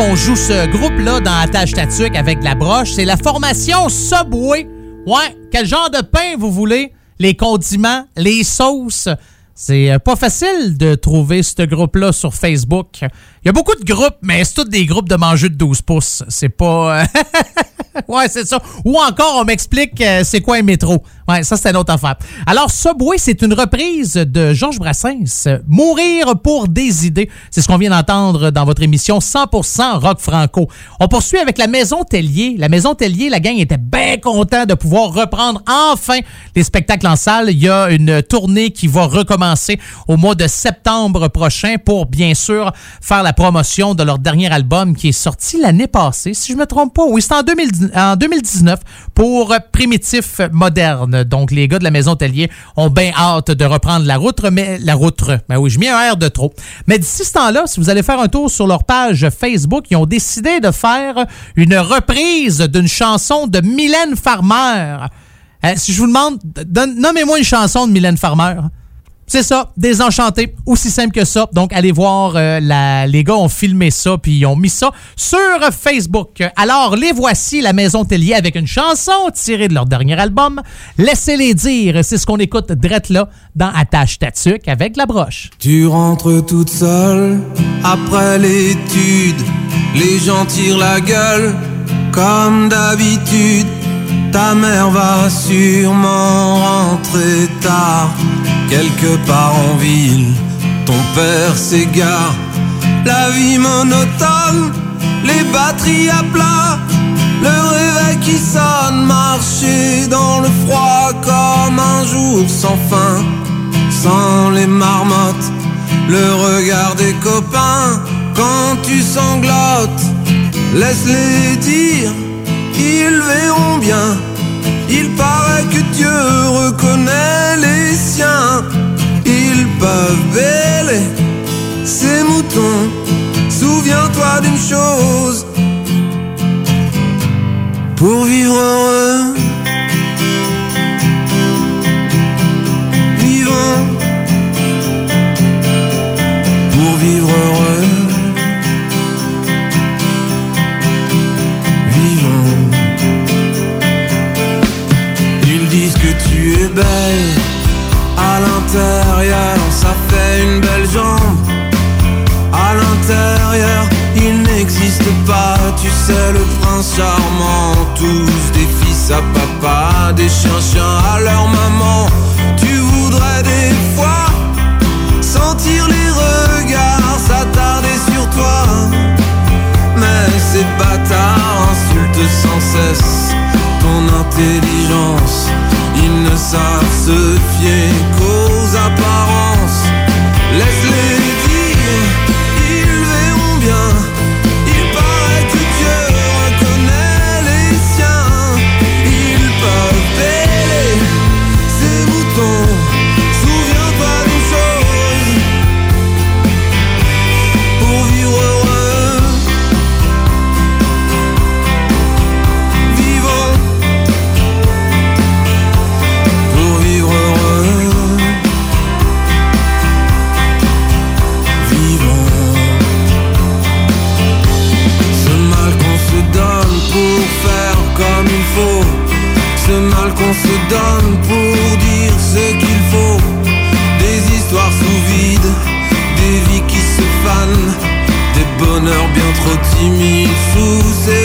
Speaker 25: qu'on
Speaker 2: joue ce groupe-là dans Attache Tatuc avec la broche. C'est la formation Subway. Ouais, quel genre de pain vous voulez? Les condiments, les sauces. C'est euh, pas facile de trouver ce groupe-là sur Facebook. Il y a beaucoup de groupes, mais c'est tous des groupes de mangeux de 12 pouces. C'est pas... euh, ouais, c'est ça. Ou encore, on m'explique euh, c'est quoi un métro. Ça, c'est une autre affaire. Alors, Subway, c'est une reprise de Georges Brassens, euh, Mourir pour des idées. C'est ce qu'on vient d'entendre dans votre émission 100% rock franco. On poursuit avec la Maison Tellier. La Maison Tellier, la gang était bien content de pouvoir reprendre enfin les spectacles en salle. Il y a une tournée qui va recommencer au mois de septembre prochain pour, bien sûr, faire la promotion de leur dernier album qui est sorti l'année passée, si je me trompe pas. Oui, c'est en, 2010 en 2019 pour Primitif Moderne. Donc, les gars de la Maison Tellier ont bien hâte de reprendre la route, mais la route, ben oui, je mets un air de trop. Mais d'ici ce temps-là, si vous allez faire un tour sur leur page Facebook, ils ont décidé de faire une reprise d'une chanson de Mylène Farmer. Euh, si je vous demande, nommez-moi une chanson de Mylène Farmer. C'est ça, Désenchanté, aussi simple que ça. Donc, allez voir, euh, la- les gars ont filmé ça, puis ils ont mis ça sur Facebook. Alors, les voici, la Maison Tellier, avec une chanson tirée de leur dernier album. Laissez-les dire, c'est ce qu'on écoute drette là, dans Attache Tatuc avec la broche.
Speaker 11: Tu rentres toute seule après l'étude. Les gens tirent la gueule comme d'habitude. Ta mère va sûrement rentrer tard, quelque part en ville. Ton père s'égare. La vie monotone, les batteries à plat. Le réveil qui sonne, marcher dans le froid comme un jour sans fin sans les marmottes, le regard des copains quand tu sanglotes. Laisse-les dire, ils verront bien. Il paraît que Dieu reconnaît les siens. Ils peuvent bêler ces moutons. Souviens-toi d'une chose. Pour vivre heureux, vivons pour vivre heureux. Belle à l'intérieur, ça fait une belle jambe. À l'intérieur, il n'existe pas, tu sais, le prince charmant. Tous des fils à papa, des chiens-chiens à leur maman. Tu voudrais des fois sentir les regards s'attarder sur toi. Mais ces bâtards insultent sans cesse ton intelligence. Ne savent se fier qu'aux apparences. Pour dire ce qu'il faut. Des histoires sous vide, des vies qui se fanent. Des bonheurs bien trop timides sous cellophane.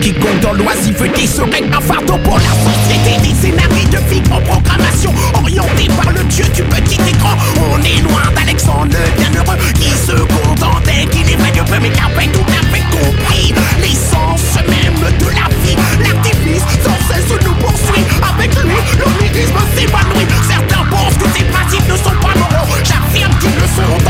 Speaker 26: Quiconque dans l'oisiveté serait un fardeau pour la société. Des scénarios de vie en programmation Orientés par le dieu du petit écran. On est loin d'Alexandre le bienheureux Qui se contentait qu'il éveille peu mais qu'avait tout à fait compris L'essence même de la vie. L'artifice sans cesse nous poursuit. Avec lui l'onirisme s'évanouit. Certains pensent que ces principes ne sont pas moraux. J'affirme qu'ils le sont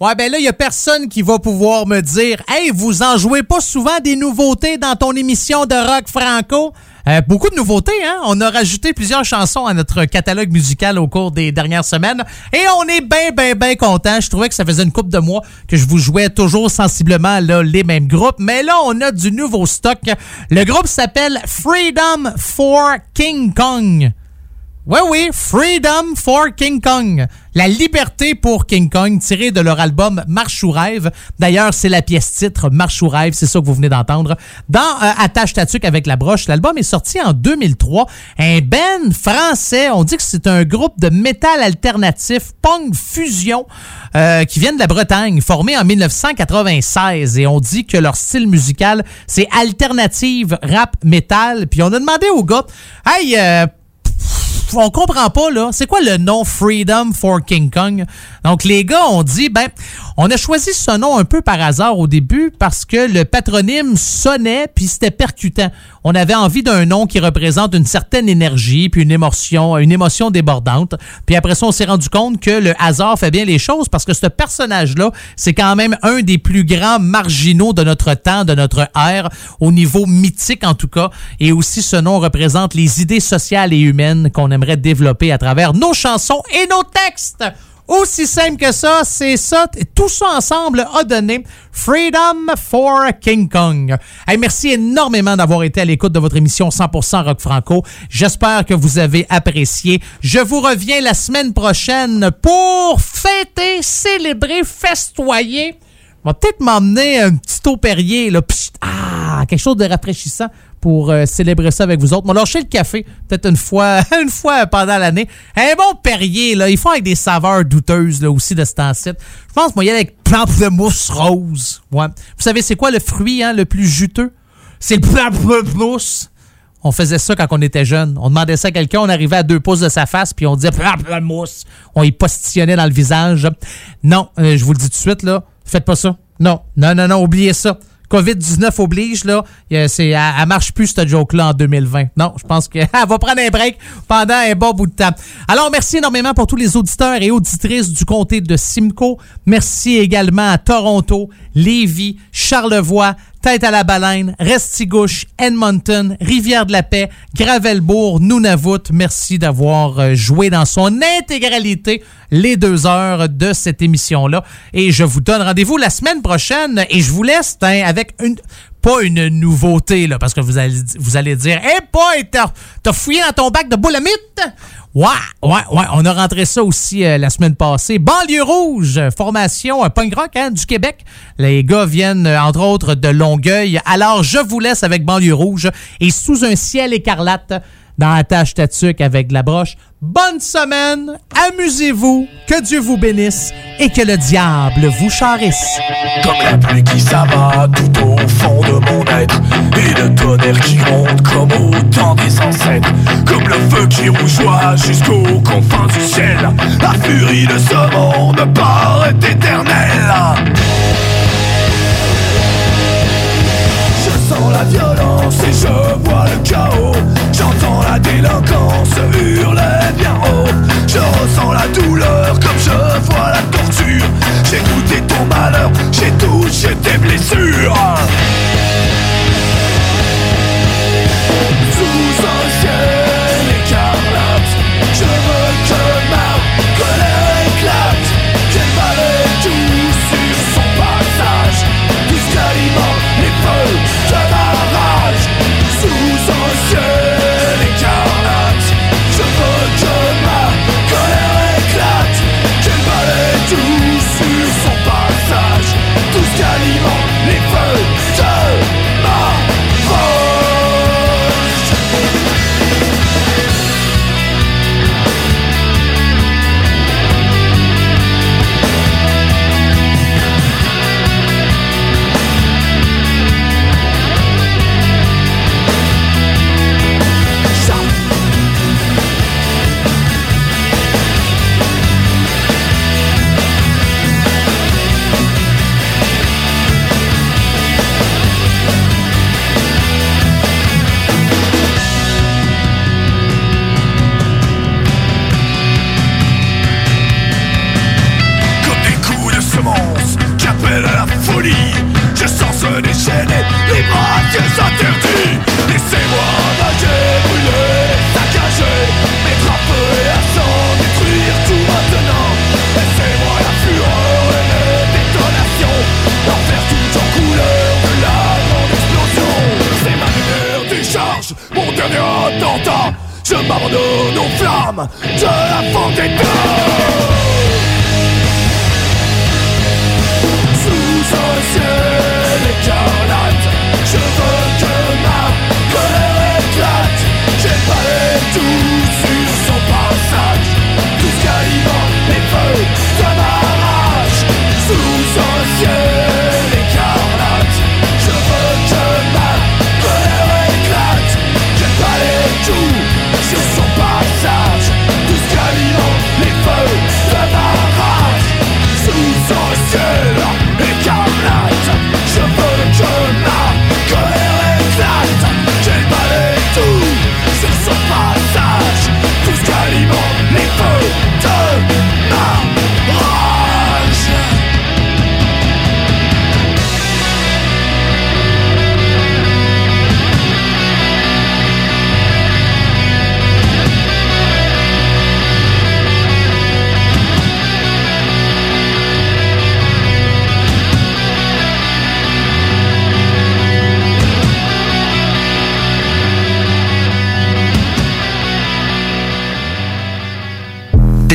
Speaker 2: Ouais, ben là, il y a personne qui va pouvoir me dire Hey, vous en jouez pas souvent des nouveautés dans ton émission de rock franco? Euh, beaucoup de nouveautés, hein? On a rajouté plusieurs chansons à notre catalogue musical au cours des dernières semaines et on est bien, bien, bien content. Je trouvais que ça faisait une couple de mois que je vous jouais toujours sensiblement les mêmes groupes, mais là, on a du nouveau stock. Le groupe s'appelle Freedom for King Kong. Oui, oui, Freedom for King Kong. La liberté pour King Kong, tiré de leur album Marche ou rêve. D'ailleurs, c'est la pièce titre Marche ou rêve, c'est ça que vous venez d'entendre. Dans euh, Attache Tatuc avec la broche, l'album est sorti en 2003. Un band français, on dit que c'est un groupe de métal alternatif, punk fusion, euh, qui viennent de la Bretagne, formé en 1996. Et on dit que leur style musical, c'est alternative rap métal. Puis on a demandé aux gars, hey, euh, on comprend pas, là. C'est quoi le nom Freedom for King Kong? Donc, les gars ont dit, ben, on a choisi ce nom un peu par hasard au début parce que le patronyme sonnait puis c'était percutant. On avait envie d'un nom qui représente une certaine énergie puis une émotion, une émotion débordante. Puis après ça, on s'est rendu compte que le hasard fait bien les choses parce que ce personnage-là, c'est quand même un des plus grands marginaux de notre temps, de notre ère, au niveau mythique en tout cas. Et aussi, ce nom représente les idées sociales et humaines qu'on aimerait développer à travers nos chansons et nos textes. Aussi simple que ça, c'est ça. Tout ça ensemble a donné Freedom for King Kong. Merci énormément d'avoir été à l'écoute de votre émission 100% Rock Franco. J'espère que vous avez apprécié. Je vous reviens la semaine prochaine pour fêter, célébrer, festoyer. On va peut-être m'emmener un petit eau Perrier, là. Psst, ah, quelque chose de rafraîchissant pour euh, célébrer ça avec vous autres. Va lâcher le café peut-être une fois, une fois pendant l'année. Un bon Perrier, là, ils font avec des saveurs douteuses là, aussi de ce temps-ci. Je pense moi y aller avec pamplemousse rose. Vous savez c'est quoi le fruit hein, le plus juteux? C'est le pamplemousse. On faisait ça quand on était jeune. On demandait ça à quelqu'un, on arrivait à deux pouces de sa face, puis on disait pamplemousse. On y postillonnait dans le visage. Non, euh, je vous le dis tout de suite, là, faites pas ça. Non, non, non, non, oubliez ça. COVID-19 oblige, là, elle, elle marche plus, cette joke-là, en 2020. Non, je pense qu'elle va prendre un break pendant un bon bout de temps. Alors, merci énormément pour tous les auditeurs et auditrices du comté de Simcoe. Merci également à Toronto, Lévis, Charlevoix, Tête à la Baleine, Restigouche, Edmonton, Rivière-de-la-Paix, Gravelbourg, Nunavut. Merci d'avoir euh, joué dans son intégralité les deux heures de cette émission-là. Et je vous donne rendez-vous la semaine prochaine et je vous laisse hein, avec une pas une nouveauté, là, parce que vous allez, vous allez dire, hé, hey, t'as, t'as fouillé dans ton bac de boulamite? Ouais, ouais, ouais, on a rentré ça aussi euh, la semaine passée. Banlieue Rouge, formation euh, punk rock hein, du Québec. Les gars viennent, euh, entre autres, de Longueuil. Alors, je vous laisse avec Banlieue Rouge et sous un ciel écarlate dans la tâche tatuc avec de la broche. Bonne semaine, amusez-vous, que Dieu vous bénisse et que le diable vous charisse.
Speaker 27: Comme la pluie qui s'abat tout au fond de mon être Et le tonnerre qui monte comme au temps des ancêtres. Comme le feu qui rougeoie jusqu'aux confins du ciel. La furie de ce monde paraît éternelle. Je sens la violence et je vois le chaos. J'entends la délinquance hurler bien haut. Je ressens la douleur comme je vois la torture. J'ai goûté ton malheur, j'ai touché tes blessures de la vendetta sous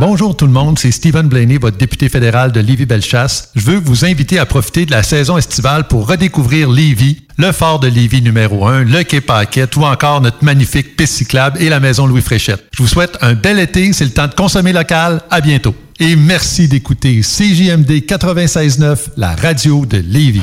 Speaker 18: Bonjour tout le monde, c'est Stephen Blaney, votre député fédéral de Lévis-Bellechasse. Je veux vous inviter à profiter de la saison estivale pour redécouvrir Lévis, le fort de Lévis numéro 1, le quai Paquette ou encore notre magnifique piste cyclable et la maison Louis Fréchette. Je vous souhaite un bel été, c'est le temps de consommer local. À bientôt. Et merci d'écouter CJMD 96.9, la radio de Lévis.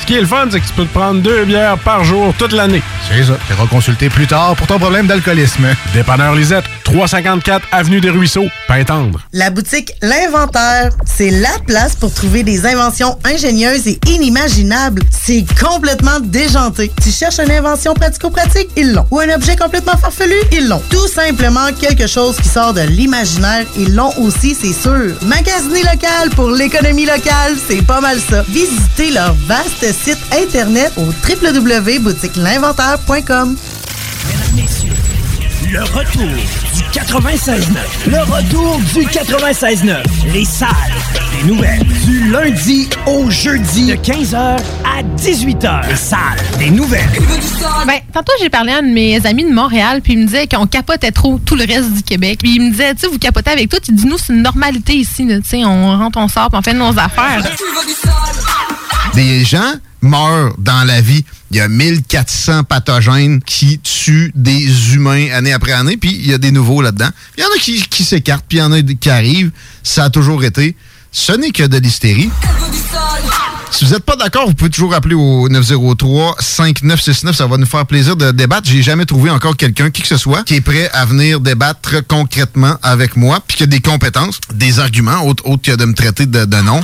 Speaker 28: Ce qui est le fun, c'est que tu peux te prendre deux bières par jour toute l'année.
Speaker 7: C'est ça. Tu consulter plus tard pour ton problème d'alcoolisme.
Speaker 28: Dépanneur Lisette, 354 Avenue des Ruisseaux, Pintendre.
Speaker 20: La boutique L'Inventaire, c'est la place pour trouver des inventions ingénieuses et inimaginables. C'est complètement déjanté. Tu cherches une invention pratico-pratique? Ils l'ont. Ou un objet complètement farfelu? Ils l'ont. Tout simplement quelque chose qui sort de l'imaginaire? Ils l'ont aussi, c'est sûr. Magasiner local pour l'économie locale, c'est pas mal ça. Visitez leur vaste site internet au www.boutiquelinventaire.com.
Speaker 9: Le retour du 96.9. Le retour du 96.9. Les salles des nouvelles. Du lundi au jeudi de 15h à 18h. Les salles des nouvelles.
Speaker 29: Ben, tantôt, j'ai parlé à un de mes amis de Montréal, puis il me disait qu'on capotait trop tout le reste du Québec. Puis il me disait, tu sais, vous capotez avec tout. Il dit, nous, c'est une normalité ici, tu sais, on rentre, on sort, puis on fait nos affaires.
Speaker 30: Des gens meurent dans la vie. Il y a 1400 pathogènes qui tuent des humains année après année, puis il y a des nouveaux là-dedans. Il y en a qui, s'écartent, puis il y en a qui arrivent. Ça a toujours été. Ce n'est que de l'hystérie. Si vous n'êtes pas d'accord, vous pouvez toujours appeler au 903-5969. Ça va nous faire plaisir de débattre. J'ai jamais trouvé encore quelqu'un, qui que ce soit, qui est prêt à venir débattre concrètement avec moi, puis qui a des compétences, des arguments, autres, autres que de me traiter de, de nom.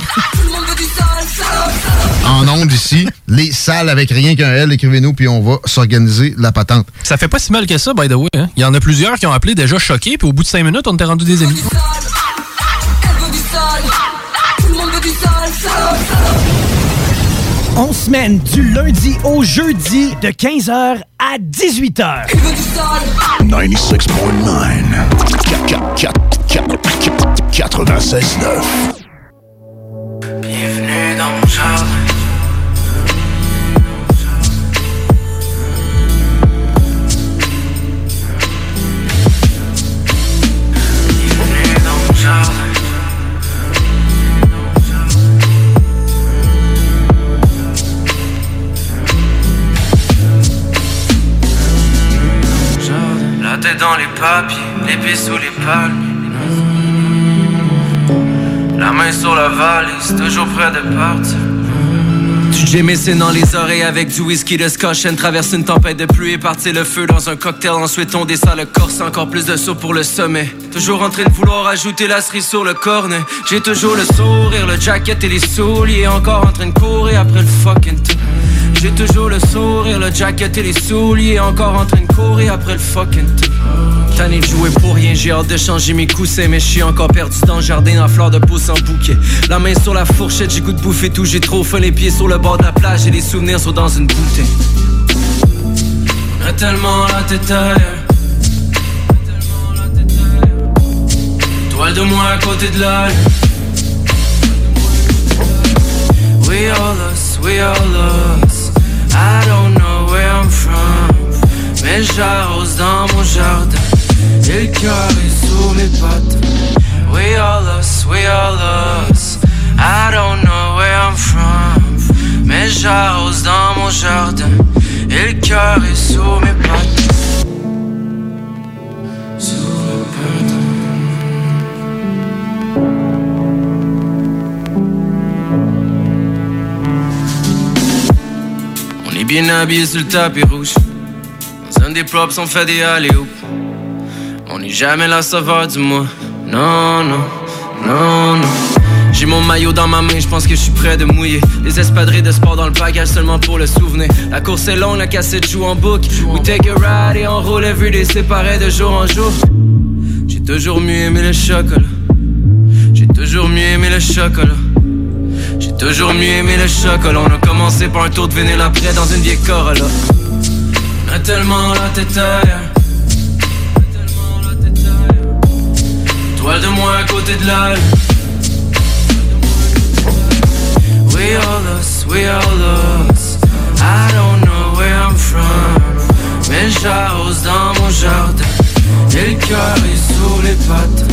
Speaker 30: En ondes ici, les salles avec rien qu'un L, écrivez-nous, puis on va s'organiser la patente.
Speaker 19: Ça fait pas si mal que ça, by the way. hein. Il y en a plusieurs qui ont appelé déjà choqués, puis au bout de cinq minutes, on était rendu des amis.
Speaker 9: On semaine du lundi au jeudi de 15h à 18h.
Speaker 12: 96.9 96.9
Speaker 31: Bienvenue dans mon jardin. Dans les papiers, pieds sous les palmes. La main sur la valise, toujours près de partir.
Speaker 6: Du Jameson dans les oreilles avec du whisky de scotch traverse une tempête de pluie et partir le feu dans un cocktail. Ensuite, on descend le corps, encore plus de saut pour le sommet. Toujours en train de vouloir ajouter la cerise sur le cornet. J'ai toujours le sourire, le jacket et les souliers. Encore en train de courir après le fucking tout. J'ai toujours le sourire, le jacket et les souliers. Encore en train de courir après le fucking tout. Tanné jouer pour rien, j'ai hâte de changer mes coussins Mais je suis encore perdu dans le jardin en fleurs de peau sans bouquet La main sur la fourchette, j'ai goût de bouffer tout J'ai trop faim, les pieds sur le bord de la plage Et les souvenirs sont dans une bouteille tellement la tête Toile de moi à côté de lune. We all lost, we all lost I don't know where I'm from Mais j'arrose dans mon jardin Et le cœur est sous mes pattes. We all lost, we all lost. I don't know where I'm from. Mais j'arrose dans mon jardin. Et le cœur est sous mes pattes. On est bien habillé sur le tapis rouge. Dans un des props, on fait des alley On n'est jamais la sauveur du mois. Non, non, non, non. J'ai mon maillot dans ma main, je pense que je suis prêt de mouiller. Les espadrilles de sport dans le bagage seulement pour le souvenir. La course est longue, la cassette joue en boucle. We take a ride et on roule everyday séparés de jour en jour. J'ai toujours mieux aimé le chocolat. J'ai toujours mieux aimé le chocolat. Toujours mieux aimé le chocolat. On a commencé par un tour de vinyle après dans une vieille Corolla. On a tellement la tête ailleurs. Toile de moi à côté de la lune. We all lost, we all lost. I don't know where I'm from. Mais j'arrose dans mon jardin. Et le cœur est sous les pattes.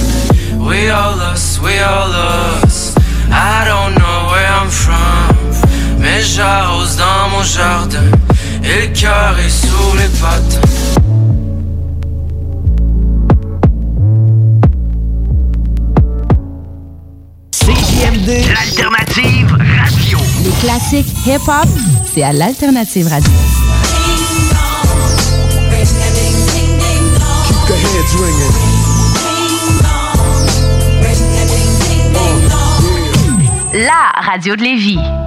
Speaker 6: We all lost, we all lost. I don't know from. Mais j'arrose dans mon jardin. Et le cœur est sous les pattes.
Speaker 9: CJMD, l'alternative radio.
Speaker 8: Les classiques hip-hop, c'est à l'Alternative Radio.
Speaker 12: Keep the heads ringing.
Speaker 8: La radio de Lévis.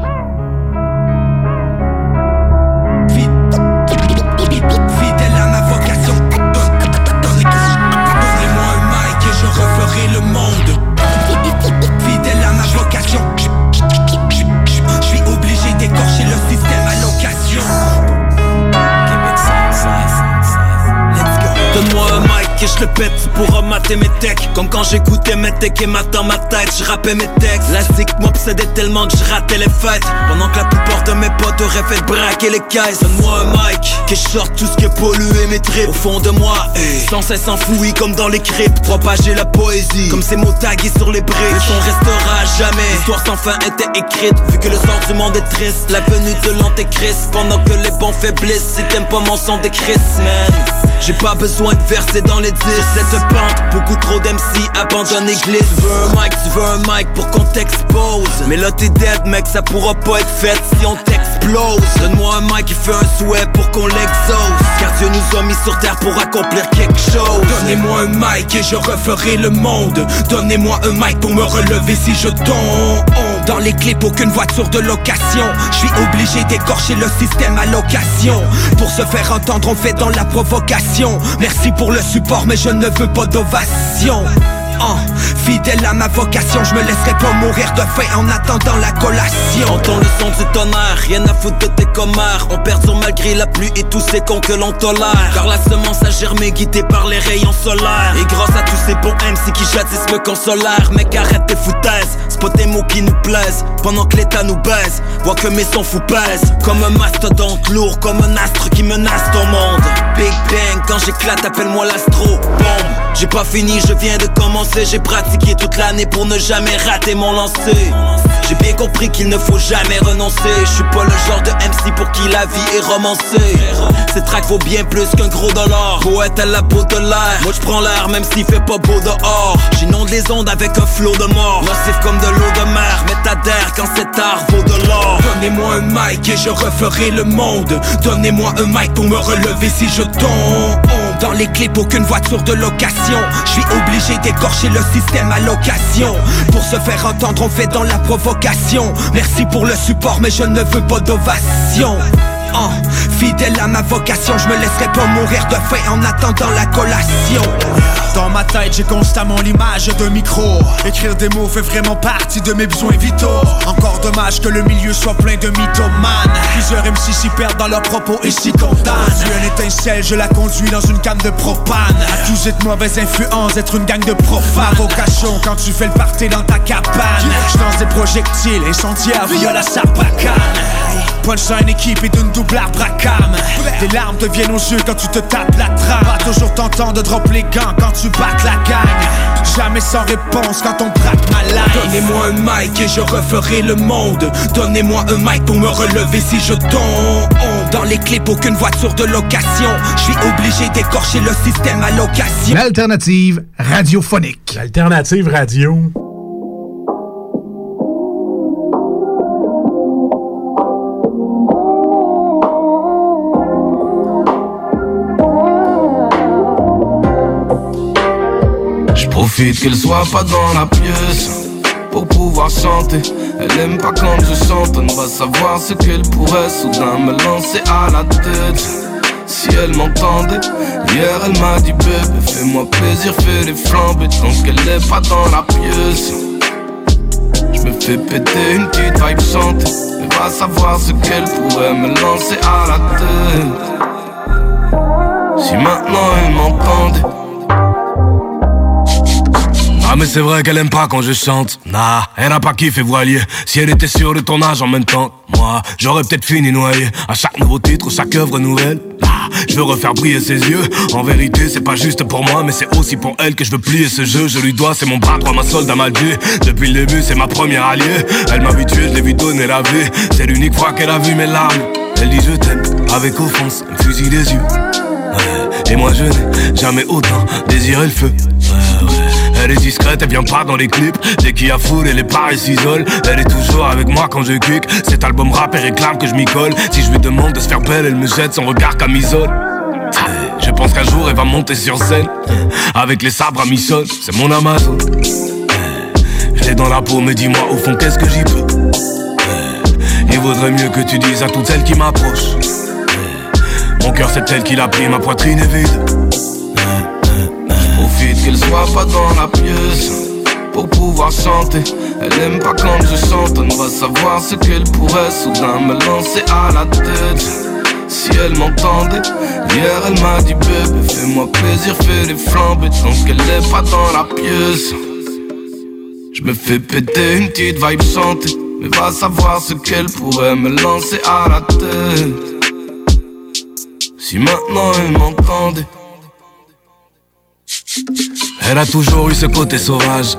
Speaker 32: Je le
Speaker 33: pète, tu pourras mater mes techs Comme quand j'écoutais mes techs et matin ma tête, je rappais mes textes. La zik m'obsédait tellement que je ratais les fêtes. Pendant que la plupart de mes potes auraient fait braquer les caisses. Donne-moi un mic, que je sorte tout ce qui est pollué mes tripes. Au fond de moi, hey, sans cesse enfoui comme dans les cryptes. Propager la poésie, comme ces mots tagués sur les briques. Le son restera jamais, l'histoire sans fin était écrite. Vu que le monde est triste, la venue de l'antéchrist. Pendant que les bons faiblissent, si t'aimes pas mon son des man. J'ai pas besoin de verser dans les Cette pente, beaucoup trop d'MC abandonnent l'église. Tu veux un mic, tu veux un mic pour qu'on t'expose. Mais là t'es dead mec, ça pourra pas être fait si on t'explose. Donne-moi un mic qui fait un souhait pour qu'on l'exauce. Car Dieu nous a mis sur terre pour accomplir quelque chose.
Speaker 32: Donnez-moi un mic et je referai le monde. Donnez-moi un mic pour me relever si je tombe. Dans les clips, aucune voiture de location. Je suis obligé d'écorcher le système à location. Pour se faire entendre, on fait dans la provocation. Merci pour le support, mais je ne veux pas d'ovation. Ah, fidèle à ma vocation, je me laisserai pas mourir de faim en attendant la collation.
Speaker 33: Entends le son du tonnerre, rien à foutre de tes commères. On perdure malgré la pluie et tous ces cons que l'on tolère. Car la semence a germé guidée par les rayons solaires. Et grâce à tous ces bons MC qui jadis me consolèrent Mec arrête tes foutaises, pas tes mots qui nous plaisent. Pendant que l'état nous baise, vois que mes sons fous pèsent. Comme un mastodonte lourd, comme un astre qui menace ton monde. Big bang, quand j'éclate appelle-moi l'astro Bombe, j'ai pas fini, je viens de commencer J'ai pratiqué toute l'année pour ne jamais rater mon lancer. J'ai bien compris qu'il ne faut jamais renoncer. Je suis pas le genre de MC pour qui la vie est romancée. Cette track vaut bien plus qu'un gros dollar. Poète à la peau de l'air. Moi je prends l'air même s'il fait pas beau dehors. J'inonde les ondes avec un flot de mort. Nocif comme de l'eau de mer. Mais t'adhères quand cet art vaut de l'or.
Speaker 32: Donnez-moi un mic et je referai le monde. Donnez-moi un mic pour me relever si je tombe. Dans les clips, aucune voiture de location. Je suis obligé d'écorcher le système à location. Pour se faire entendre, on fait dans la provocation. Merci pour le support, mais je ne veux pas d'ovation. Fidèle à ma vocation, je me laisserai pas mourir de faim en attendant la collation.
Speaker 4: Dans ma tête, j'ai constamment l'image de micro. Écrire des mots fait vraiment partie de mes besoins vitaux. Encore dommage que le milieu soit plein de mythomanes. Plusieurs MC s'y perdent dans leurs propos et s'y condamnent. Une étincelle, je la conduis dans une canne de propane. Accusé de mauvaise influence, d'être une gang de profanes. Vocation quand tu fais le party dans ta cabane. Je lance des projectiles incendiaires via la sarbacane.
Speaker 34: Punchline équipée d'une double arbre à cam. Des larmes te viennent aux yeux quand tu te tapes la trame. Pas toujours tentant de drop les gants quand tu battes la gagne. Jamais sans réponse quand on braque ma life.
Speaker 33: Donnez-moi un mic et je referai le monde. Donnez-moi un mic pour me relever si je tombe. Dans les clips, aucune voiture de location. Je suis obligé d'écorcher le système à location.
Speaker 35: L'alternative radiophonique.
Speaker 36: L'alternative radio.
Speaker 37: Profite qu'elle soit pas dans la pièce pour pouvoir chanter. Elle aime pas quand je chante, on va savoir ce qu'elle pourrait soudain me lancer à la tête. Si elle m'entendait, hier elle m'a dit bébé, fais-moi plaisir, fais les flambées tant qu'elle est pas dans la pièce. Je me fais péter une petite vibe chantée, mais va savoir ce qu'elle pourrait me lancer à la tête. Si maintenant elle m'entendait.
Speaker 38: Ah mais c'est vrai qu'elle aime pas quand je chante. Nah, elle a pas kiffé voilier Si elle était sûre de ton âge en même temps Moi, j'aurais peut-être fini noyé. À chaque nouveau titre, chaque œuvre nouvelle. Nah, je veux refaire briller ses yeux. En vérité, c'est pas juste pour moi Mais c'est aussi pour elle que je veux plier ce jeu. Je lui dois, c'est mon bras droit, ma soldat m'a dit Depuis le début, c'est ma première alliée. Elle m'a habitué, je l'ai vu donner la vie. C'est l'unique fois qu'elle a vu mes larmes. Elle dit je t'aime, avec offense, un fusil des yeux. Ouais, Et moi je n'ai jamais autant désiré le feu. Ouais, ouais. Elle est discrète, elle vient pas dans les clips. Dès qu'il y a foule, elle est pas, elle s'isole. Elle est toujours avec moi quand je kick. Cet album rap, elle réclame que je m'y colle. Si je lui demande de se faire belle, elle me jette son regard camisole Je pense qu'un jour elle va monter sur scène. Avec les sabres à mi-sol, c'est mon Amazon. Je l'ai dans la peau, mais dis-moi au fond qu'est-ce que j'y peux? Il vaudrait mieux que tu dises à toutes celles qui m'approchent. Mon cœur c'est elle qui l'a pris, ma poitrine est vide
Speaker 37: Profite qu'elle soit pas dans la pièce pour pouvoir chanter. Elle aime pas quand je chante, on va savoir ce qu'elle pourrait soudain me lancer à la tête. Si elle m'entendait, hier elle m'a dit bébé, fais-moi plaisir, fais les flambées tant qu'elle est pas dans la pièce. Je me fais péter une petite vibe chantée, mais va savoir ce qu'elle pourrait me lancer à la tête. Si maintenant elle m'entendait.
Speaker 38: Elle a toujours eu ce côté sauvage.